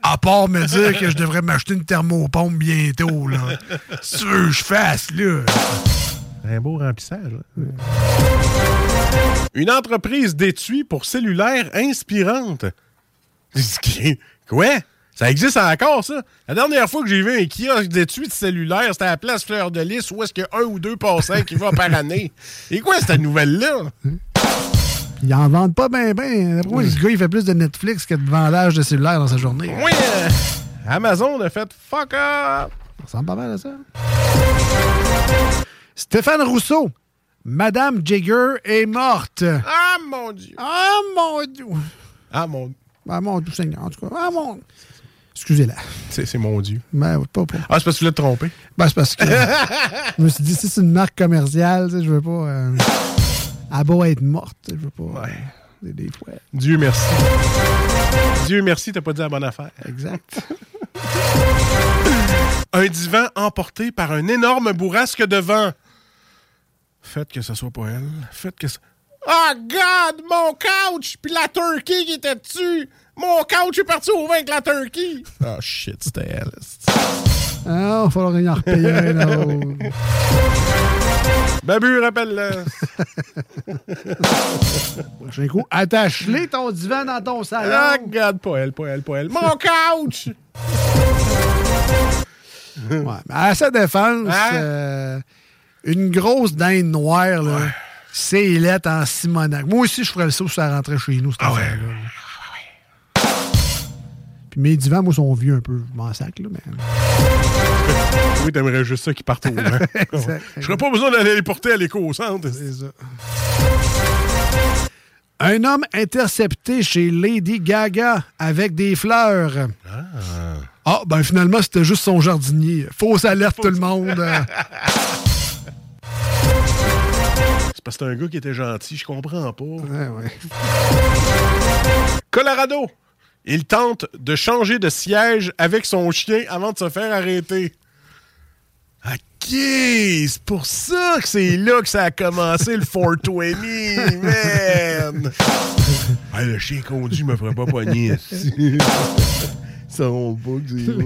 À part me dire que je devrais m'acheter une thermopompe bientôt, là. C'est sûr que je fasse, là. Un beau remplissage. là. Une entreprise d'étui pour cellulaire inspirante. Quoi? Ça existe encore, ça? La dernière fois que j'ai vu un kiosque d'étui de cellulaire, c'était à la place Fleur de Lys où est-ce qu'il y a un ou deux passants qui vont par année. Et quoi, cette nouvelle-là? Ils en vendent pas bien, bien. Moi, ce gars, il fait plus de Netflix que de vendage de cellulaire dans sa journée. Oui! euh, Amazon a fait fuck up! Ça ressemble pas mal à ça. Stéphane Rousseau. Madame Jagger est morte. Ah, mon Dieu! Ah, mon Dieu! Ah, mon Ah, mon Dieu, Seigneur, en tout cas. Ah, mon... Excusez-la. C'est mon Dieu. Ben, ouais, pas, pas. Ah, c'est parce que tu voulais te tromper. Ben, c'est parce que je me suis dit, si c'est une marque commerciale, tu sais, je veux pas. Euh, elle a beau être morte, tu sais, je veux pas. euh, des, des fois. Dieu merci. Dieu merci, t'as pas dit la bonne affaire. Exact. un divan emporté par un énorme bourrasque de vent. Faites que ce soit pas elle. Faites que ça. Oh God, mon couch! Puis la turkey qui était dessus! Mon couch est parti au vent avec la turkey! Oh shit, c'était elle. Ah, il va falloir y en repayer un autre. Babu, rappelle-le. Prochain coup, attache-les ton divan dans ton salon. Ah, regarde, pas elle, pas elle, pas elle. Mon couch! Ouais, mais à sa défense, Hein? euh, une grosse dinde noire, là, c'est lettre en Simonac. Moi aussi, je ferais le saut si ça rentrait chez nous, cette Ah affaire-là. Puis mes divans, moi, sont vieux un peu. Je m'en sac, là, mais... Oui, t'aimerais juste ça qui parte au vent. Je n'aurais pas besoin d'aller les porter à l'éco-centre. C'est ça. Un homme intercepté chez Lady Gaga avec des fleurs. Ah, ben finalement, c'était juste son jardinier. Fausse alerte, tout le monde. C'est parce que c'est un gars qui était gentil, je comprends pas. Ouais, ouais. Colorado. Il tente de changer de siège avec son chien avant de se faire arrêter. OK, c'est pour ça que c'est là que ça a commencé le 420, man! Hey, le chien conduit me ferait pas pogner. Pas que c'est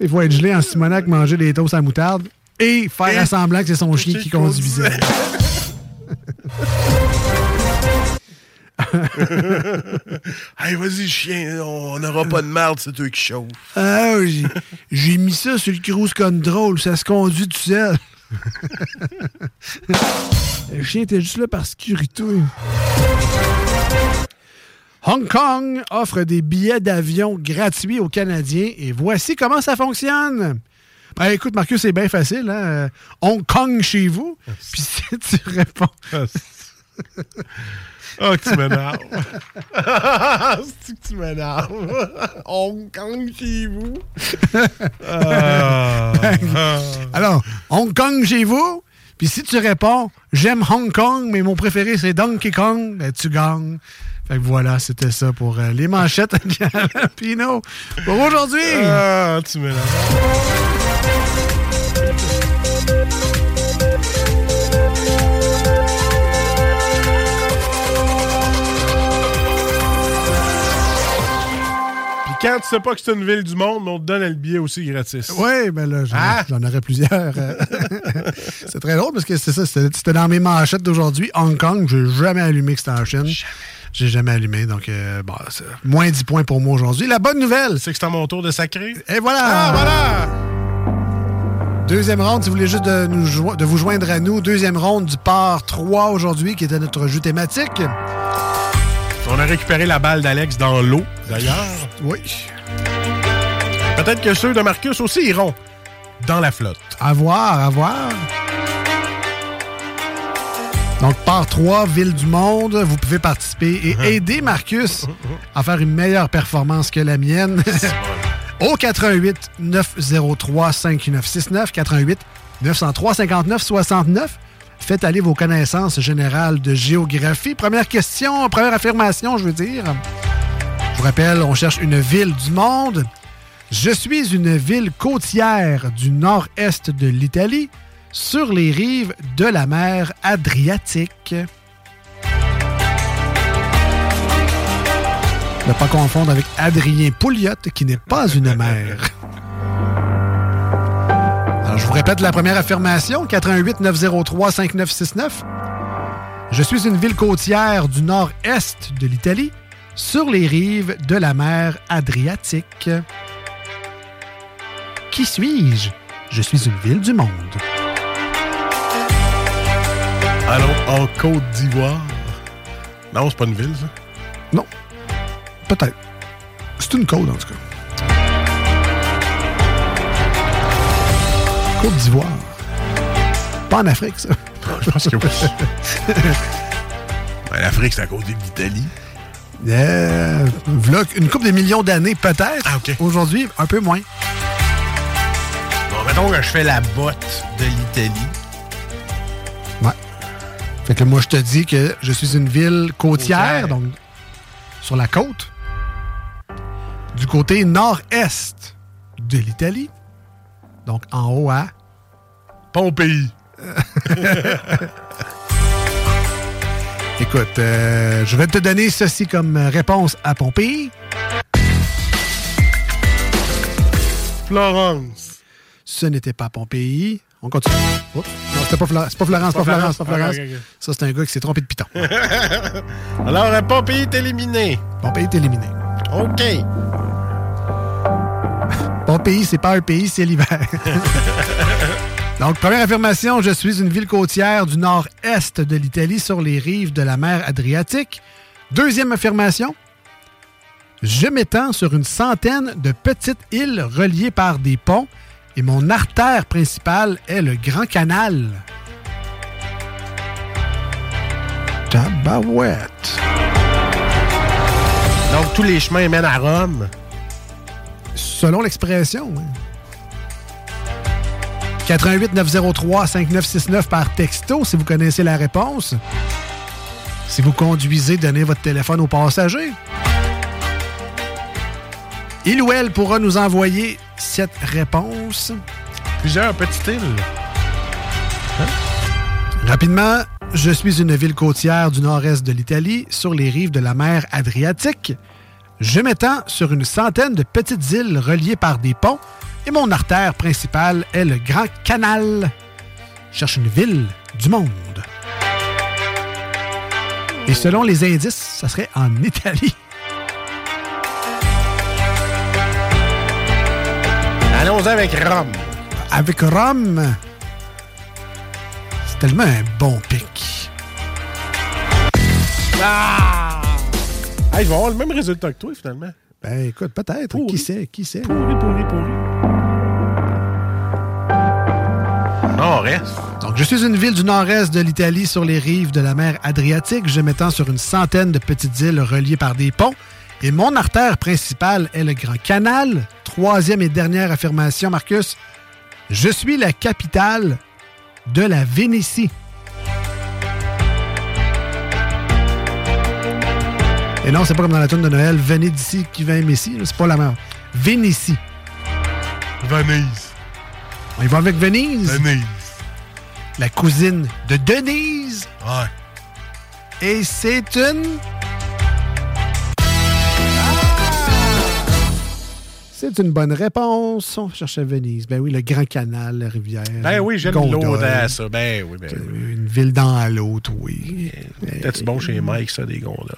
Il faut être gelé en Simonac, manger des toasts à moutarde et faire Et- semblant que c'est son chien qui conduisait. hey, vas-y, chien, on n'aura pas de merde, c'est toi qui chauffe. Ah, j'ai- j'ai mis ça sur le cruise control, ça se conduit tout seul. le chien était juste là par sécurité. Hong Kong offre des billets d'avion gratuits aux Canadiens et voici comment ça fonctionne. Ben, écoute, Marcus, c'est bien facile. Hein? Euh, Hong Kong chez vous. Puis si tu réponds. Oh, que tu m'énerves. C'est que tu m'énerves? Hong Kong chez vous. Ah. Alors, Hong Kong chez vous. Puis si tu réponds, j'aime Hong Kong, mais mon préféré c'est Donkey Kong, ben, tu gagnes. Fait que voilà, c'était ça pour euh, les manchettes à Pino. Pour aujourd'hui. Ah, tu m'énerves. Quand tu sais pas que c'est une ville du monde, on te donne le billet aussi gratis. Oui, ben là, j'en Ah! aurais plusieurs. c'est très drôle parce que c'est ça, c'était dans mes manchettes d'aujourd'hui. Hong Kong, j'ai jamais allumé que c'était en Chine. J'ai jamais allumé, donc euh, bon, moins 10 points pour moi aujourd'hui. La bonne nouvelle, C'est que c'est à mon tour de sacrer. et voilà! Ah, voilà! Deuxième ronde, si vous voulez juste de, nous de vous joindre à nous. Deuxième ronde du par 3 aujourd'hui, qui était notre jeu thématique. On a récupéré la balle d'Alex dans l'eau, d'ailleurs. Oui. Peut-être que ceux de Marcus aussi iront dans la flotte. À voir, à voir. Donc, par 3, Ville du Monde, vous pouvez participer et aider Marcus à faire une meilleure performance que la mienne. Au 88 903 5969 88 903 59 69. Faites aller vos connaissances générales de géographie. Première question, première affirmation, je veux dire. Je vous rappelle, on cherche une ville du monde. Je suis une ville côtière du nord-est de l'Italie, sur les rives de la mer Adriatique. Ne pas confondre avec Adrien Pouliot, qui n'est pas une mère. Alors, je vous répète la première affirmation, 88 903 5969. Je suis une ville côtière du nord-est de l'Italie, sur les rives de la mer Adriatique. Qui suis-je? Je suis une ville du monde. Allons en Côte d'Ivoire. Non, c'est pas une ville, ça? Non. Peut-être. C'est une côte, en tout cas. Côte d'Ivoire. Pas en Afrique, ça. Je pense que oui. L'Afrique, c'est à côté de l'Italie. Euh, une couple de millions d'années, peut-être. Aujourd'hui, un peu moins. Bon, mettons que je fais la botte de l'Italie. Ouais. Fait que moi, je te dis que je suis une ville côtière, Côtière. donc sur la côte, du côté nord-est de l'Italie. Donc en haut à. Pompéi. Écoute, euh, je vais te donner ceci comme réponse à Pompéi. Florence. Ce n'était pas Pompéi. On continue. Oups. Non, c'était pas, Fla- c'est pas Florence, c'est pas Florence, c'est pas Ah, Florence. ok. Ça, c'est un gars qui s'est trompé de piton. Alors, euh, Pompéi est éliminé. Pompéi est éliminé. OK. Pompéi, c'est pas un pays, c'est l'hiver. Donc, première affirmation, je suis une ville côtière du nord-est de l'Italie sur les rives de la mer Adriatique. Deuxième affirmation, je m'étends sur une centaine de petites îles reliées par des ponts et mon artère principale est le Grand Canal. Tabarouette. Donc, tous les chemins mènent à Rome. Selon l'expression. oui. 88 903 5969 par texto si vous connaissez la réponse. Si vous conduisez, donnez votre téléphone au passager. Il ou elle pourra nous envoyer cette réponse. Plusieurs petites îles. Rapidement, je suis une ville côtière du nord-est de l'Italie, sur les rives de la mer Adriatique. Je m'étends sur une centaine de petites îles reliées par des ponts et mon artère principale est le Grand Canal. Je cherche une ville du monde. Et selon les indices, ça serait en Italie. Allons avec Rome. Avec Rome, c'est tellement un bon pic. Ah! Hey, je vais avoir le même résultat que toi, finalement. Ben écoute, peut-être. Qui sait, qui sait? Pourri, pourri, pourri. Nord-est. Donc, je suis une ville du nord-est de l'Italie sur les rives de la mer Adriatique. Je m'étends sur une centaine de petites îles reliées par des ponts. Et mon artère principale est le Grand Canal. Troisième et dernière affirmation, Marcus. Je suis la capitale de la Vénétie. Et non, c'est pas comme dans la tune de Noël, venez d'ici qui vient là, C'est pas la même. Vénétie. Venise. On y va avec Venise. Venise. La cousine de Denise. Ouais. Et c'est une. C'est une bonne réponse. On cherchait Venise. Ben oui, le Grand Canal, la rivière. Ben oui, j'aime l'audace, ça. Ben oui, ben oui. Une ville dans l'autre, oui. Peut-être bon chez Mike, ça, des gondoles?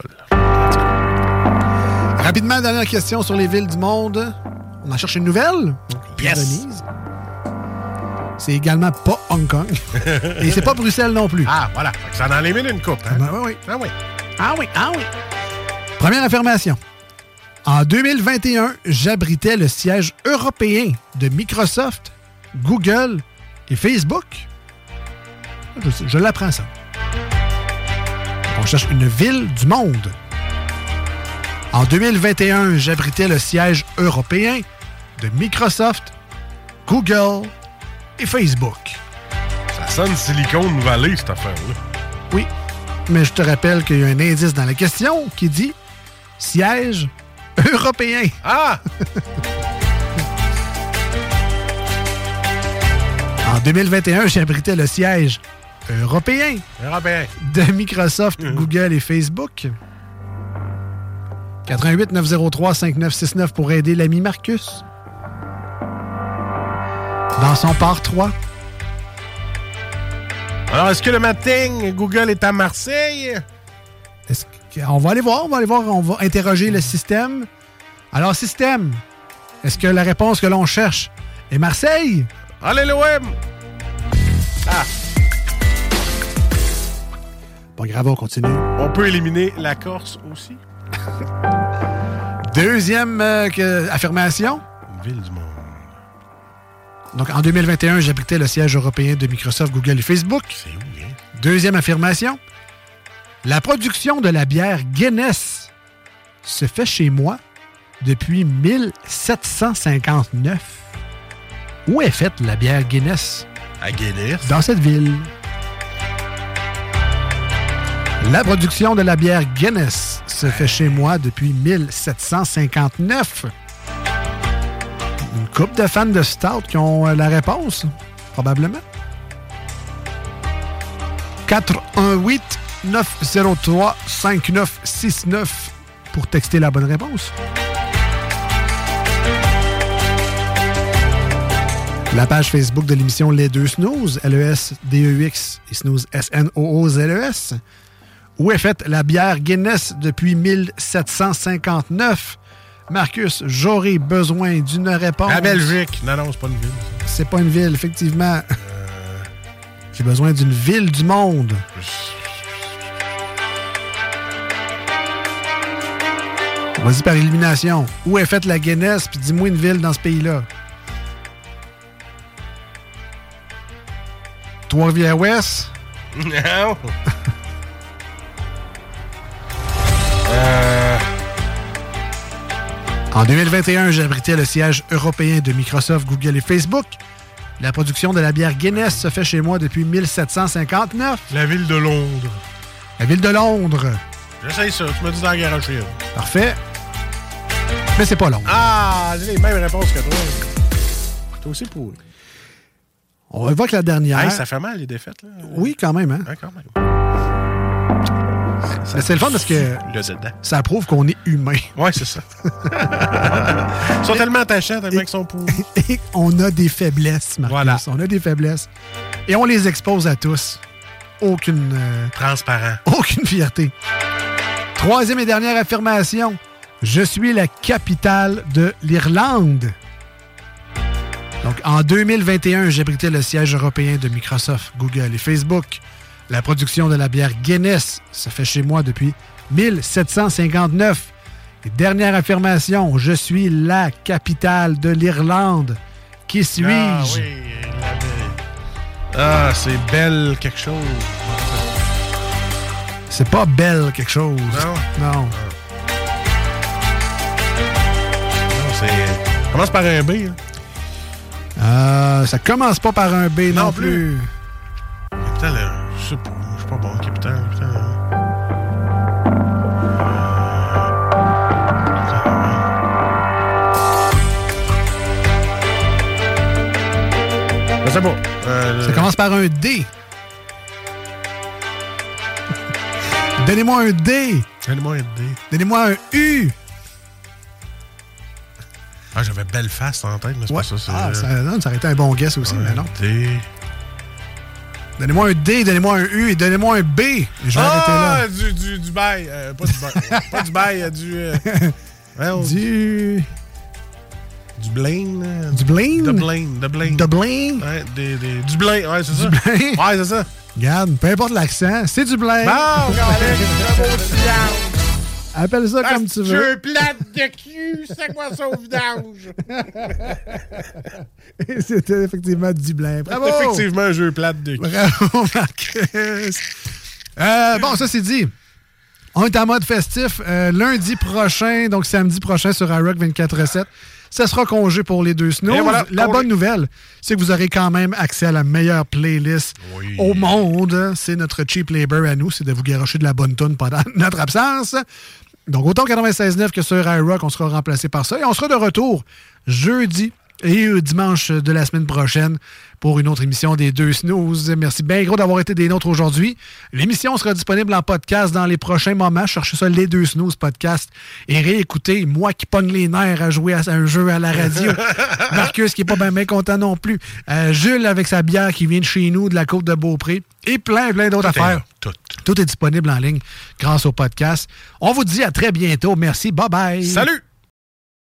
Rapidement, dernière question sur les villes du monde. On en cherche une nouvelle? Yes. Venise. C'est également pas Hong Kong. Et c'est pas Bruxelles non plus. Ah, voilà. Fait que Ça en élimine une coupe. Hein? Ah oui, oui. Ah oui. Ah oui, ah oui. Première affirmation. En 2021, j'abritais le siège européen de Microsoft, Google et Facebook. Je, l'apprends ça. On cherche une ville du monde. En 2021, j'abritais le siège européen de Microsoft, Google et Facebook. Ça sonne Silicon Valley, cette affaire-là. Oui, mais je te rappelle qu'il y a un indice dans la question qui dit siège européen. Ah! En 2021, j'abritais le siège européen Européen. de Microsoft, Google et Facebook. 88 903 5969 pour aider l'ami Marcus. Dans son part 3. Alors, est-ce que le matin, Google est à Marseille? Est-ce que- on va aller voir, on va aller voir, on va interroger le système. Alors, système, est-ce que la réponse que l'on cherche est Marseille? Allez, l'OM! Ah! Pas grave, on continue. On peut éliminer la Corse aussi? Deuxième euh, que- affirmation. Ville du monde. Donc, en 2021, j'habitais le siège européen de Microsoft, Google et Facebook. C'est où, hein? Deuxième affirmation. La production de la bière Guinness se fait chez moi depuis 1759. Où est faite la bière Guinness? À Guinness. Dans cette ville. La production de la bière Guinness se fait chez moi depuis 1759. Une couple de fans de Stout qui ont euh, la réponse, probablement. 418 903 5969 pour texter la bonne réponse. La page Facebook de l'émission Les Deux Snooze, L-E-S-D-E-X et Snooze S-N-O-O-Z-E-S, où est faite la bière Guinness depuis 1759. Marcus, j'aurais besoin d'une réponse. À Belgique. Non, non, c'est pas une ville. C'est pas une ville, effectivement. J'ai besoin d'une ville du monde. Vas-y par élimination. Où est faite la Guinness? Puis dis-moi une ville dans ce pays-là? Trois-Rivières-Ouest? Non. Euh, En 2021, j'ai abrité le siège européen de Microsoft, Google et Facebook. La production de la bière Guinness se fait chez moi depuis 1759. la ville de Londres. La ville de Londres. J'essaye ça. Tu m'as dit dans garocher. là. Parfait. Mais c'est pas long. Ah, j'ai les mêmes réponses que toi. Toi aussi pour. On va voir que la dernière. Hey, ça fait mal, les défaites, là. Oui, quand même. Hein? Ouais, quand même. Mais c'est le fun parce que Le ça prouve qu'on est humain. Ouais, c'est ça. Ils sont tellement attachants, tellement qu'ils sont pour. Et on a des faiblesses, Marcus. Voilà. On a des faiblesses. Et on les expose à tous. Aucune... euh, Transparent. aucune fierté. Troisième et dernière affirmation. Je suis la capitale de l'Irlande. Donc, en 2021, j'abritais le siège européen de Microsoft, Google et Facebook. La production de la bière Guinness, ça fait chez moi depuis 1759. Et dernière affirmation, je suis la capitale de l'Irlande. Qui suis-je? Ah, oui, la belle. Ah, c'est belle quelque chose. C'est pas belle quelque chose. Non? Non. C'est. Commence par un B. hein. Euh, ça commence pas par un B non, Non plus. plus. Capitaine, là, je sais pas. Je suis pas bon, capitaine. capitaine, là. Je sais pas. Euh, Ça commence par un D. Donnez-moi un D. Donne-moi un D. Donnez-moi un U. Ah, j'avais Belfast en tête, mais c'est Ouais. pas ça. Ah, ça, non, ça aurait été un bon guess aussi, mais non. D. Donnez-moi un D, donnez-moi un U et donnez-moi un B. Et je vais arrêter Ah, là. du, du, du bail. Euh, pas du bail. pas du bail, euh, du. euh, voyons, Du. Du Blaine. là. Du Blaine? De Blaine. De Blaine. De Blaine? Ouais, des, des, du Blaine. Ouais, c'est ça. Blaine? Ouais, c'est ça. Regarde, peu importe l'accent, c'est du Blaine. Bon, bravo. Appelle ça comme tu veux. Jeu plate de cul, c'est quoi ça au vidange? Et C'était effectivement du Blaine. Bravo! Effectivement, un jeu plate de cul. Bravo, Marcus. Euh, bon, ça c'est dit. On est en mode festif. Euh, lundi prochain, donc samedi prochain sur iRock 24-7, ça sera congé pour les deux snows. Voilà, La congé. bonne nouvelle, c'est que vous aurez quand même accès à la meilleure playlist au monde. C'est notre cheap labor à nous, c'est de vous garocher de la bonne tonne pendant notre absence. Donc, autant 96.9 que sur iRock, on sera remplacé par ça. Et on sera de retour jeudi et euh, dimanche de la semaine prochaine pour une autre émission des Deux Snooze. Merci bien gros d'avoir été des nôtres aujourd'hui. L'émission sera disponible en podcast dans les prochains moments. Cherchez ça, les Deux Snooze podcast et réécoutez moi qui pogne les nerfs à jouer à un jeu à la radio. Marcus qui est pas bien content non plus. Euh, Jules avec sa bière qui vient de chez nous, de la côte de Beaupré. Et plein, plein d'autres est affaires. Tout est disponible en ligne grâce au podcast. On vous dit à très bientôt. Merci. Bye bye. Salut!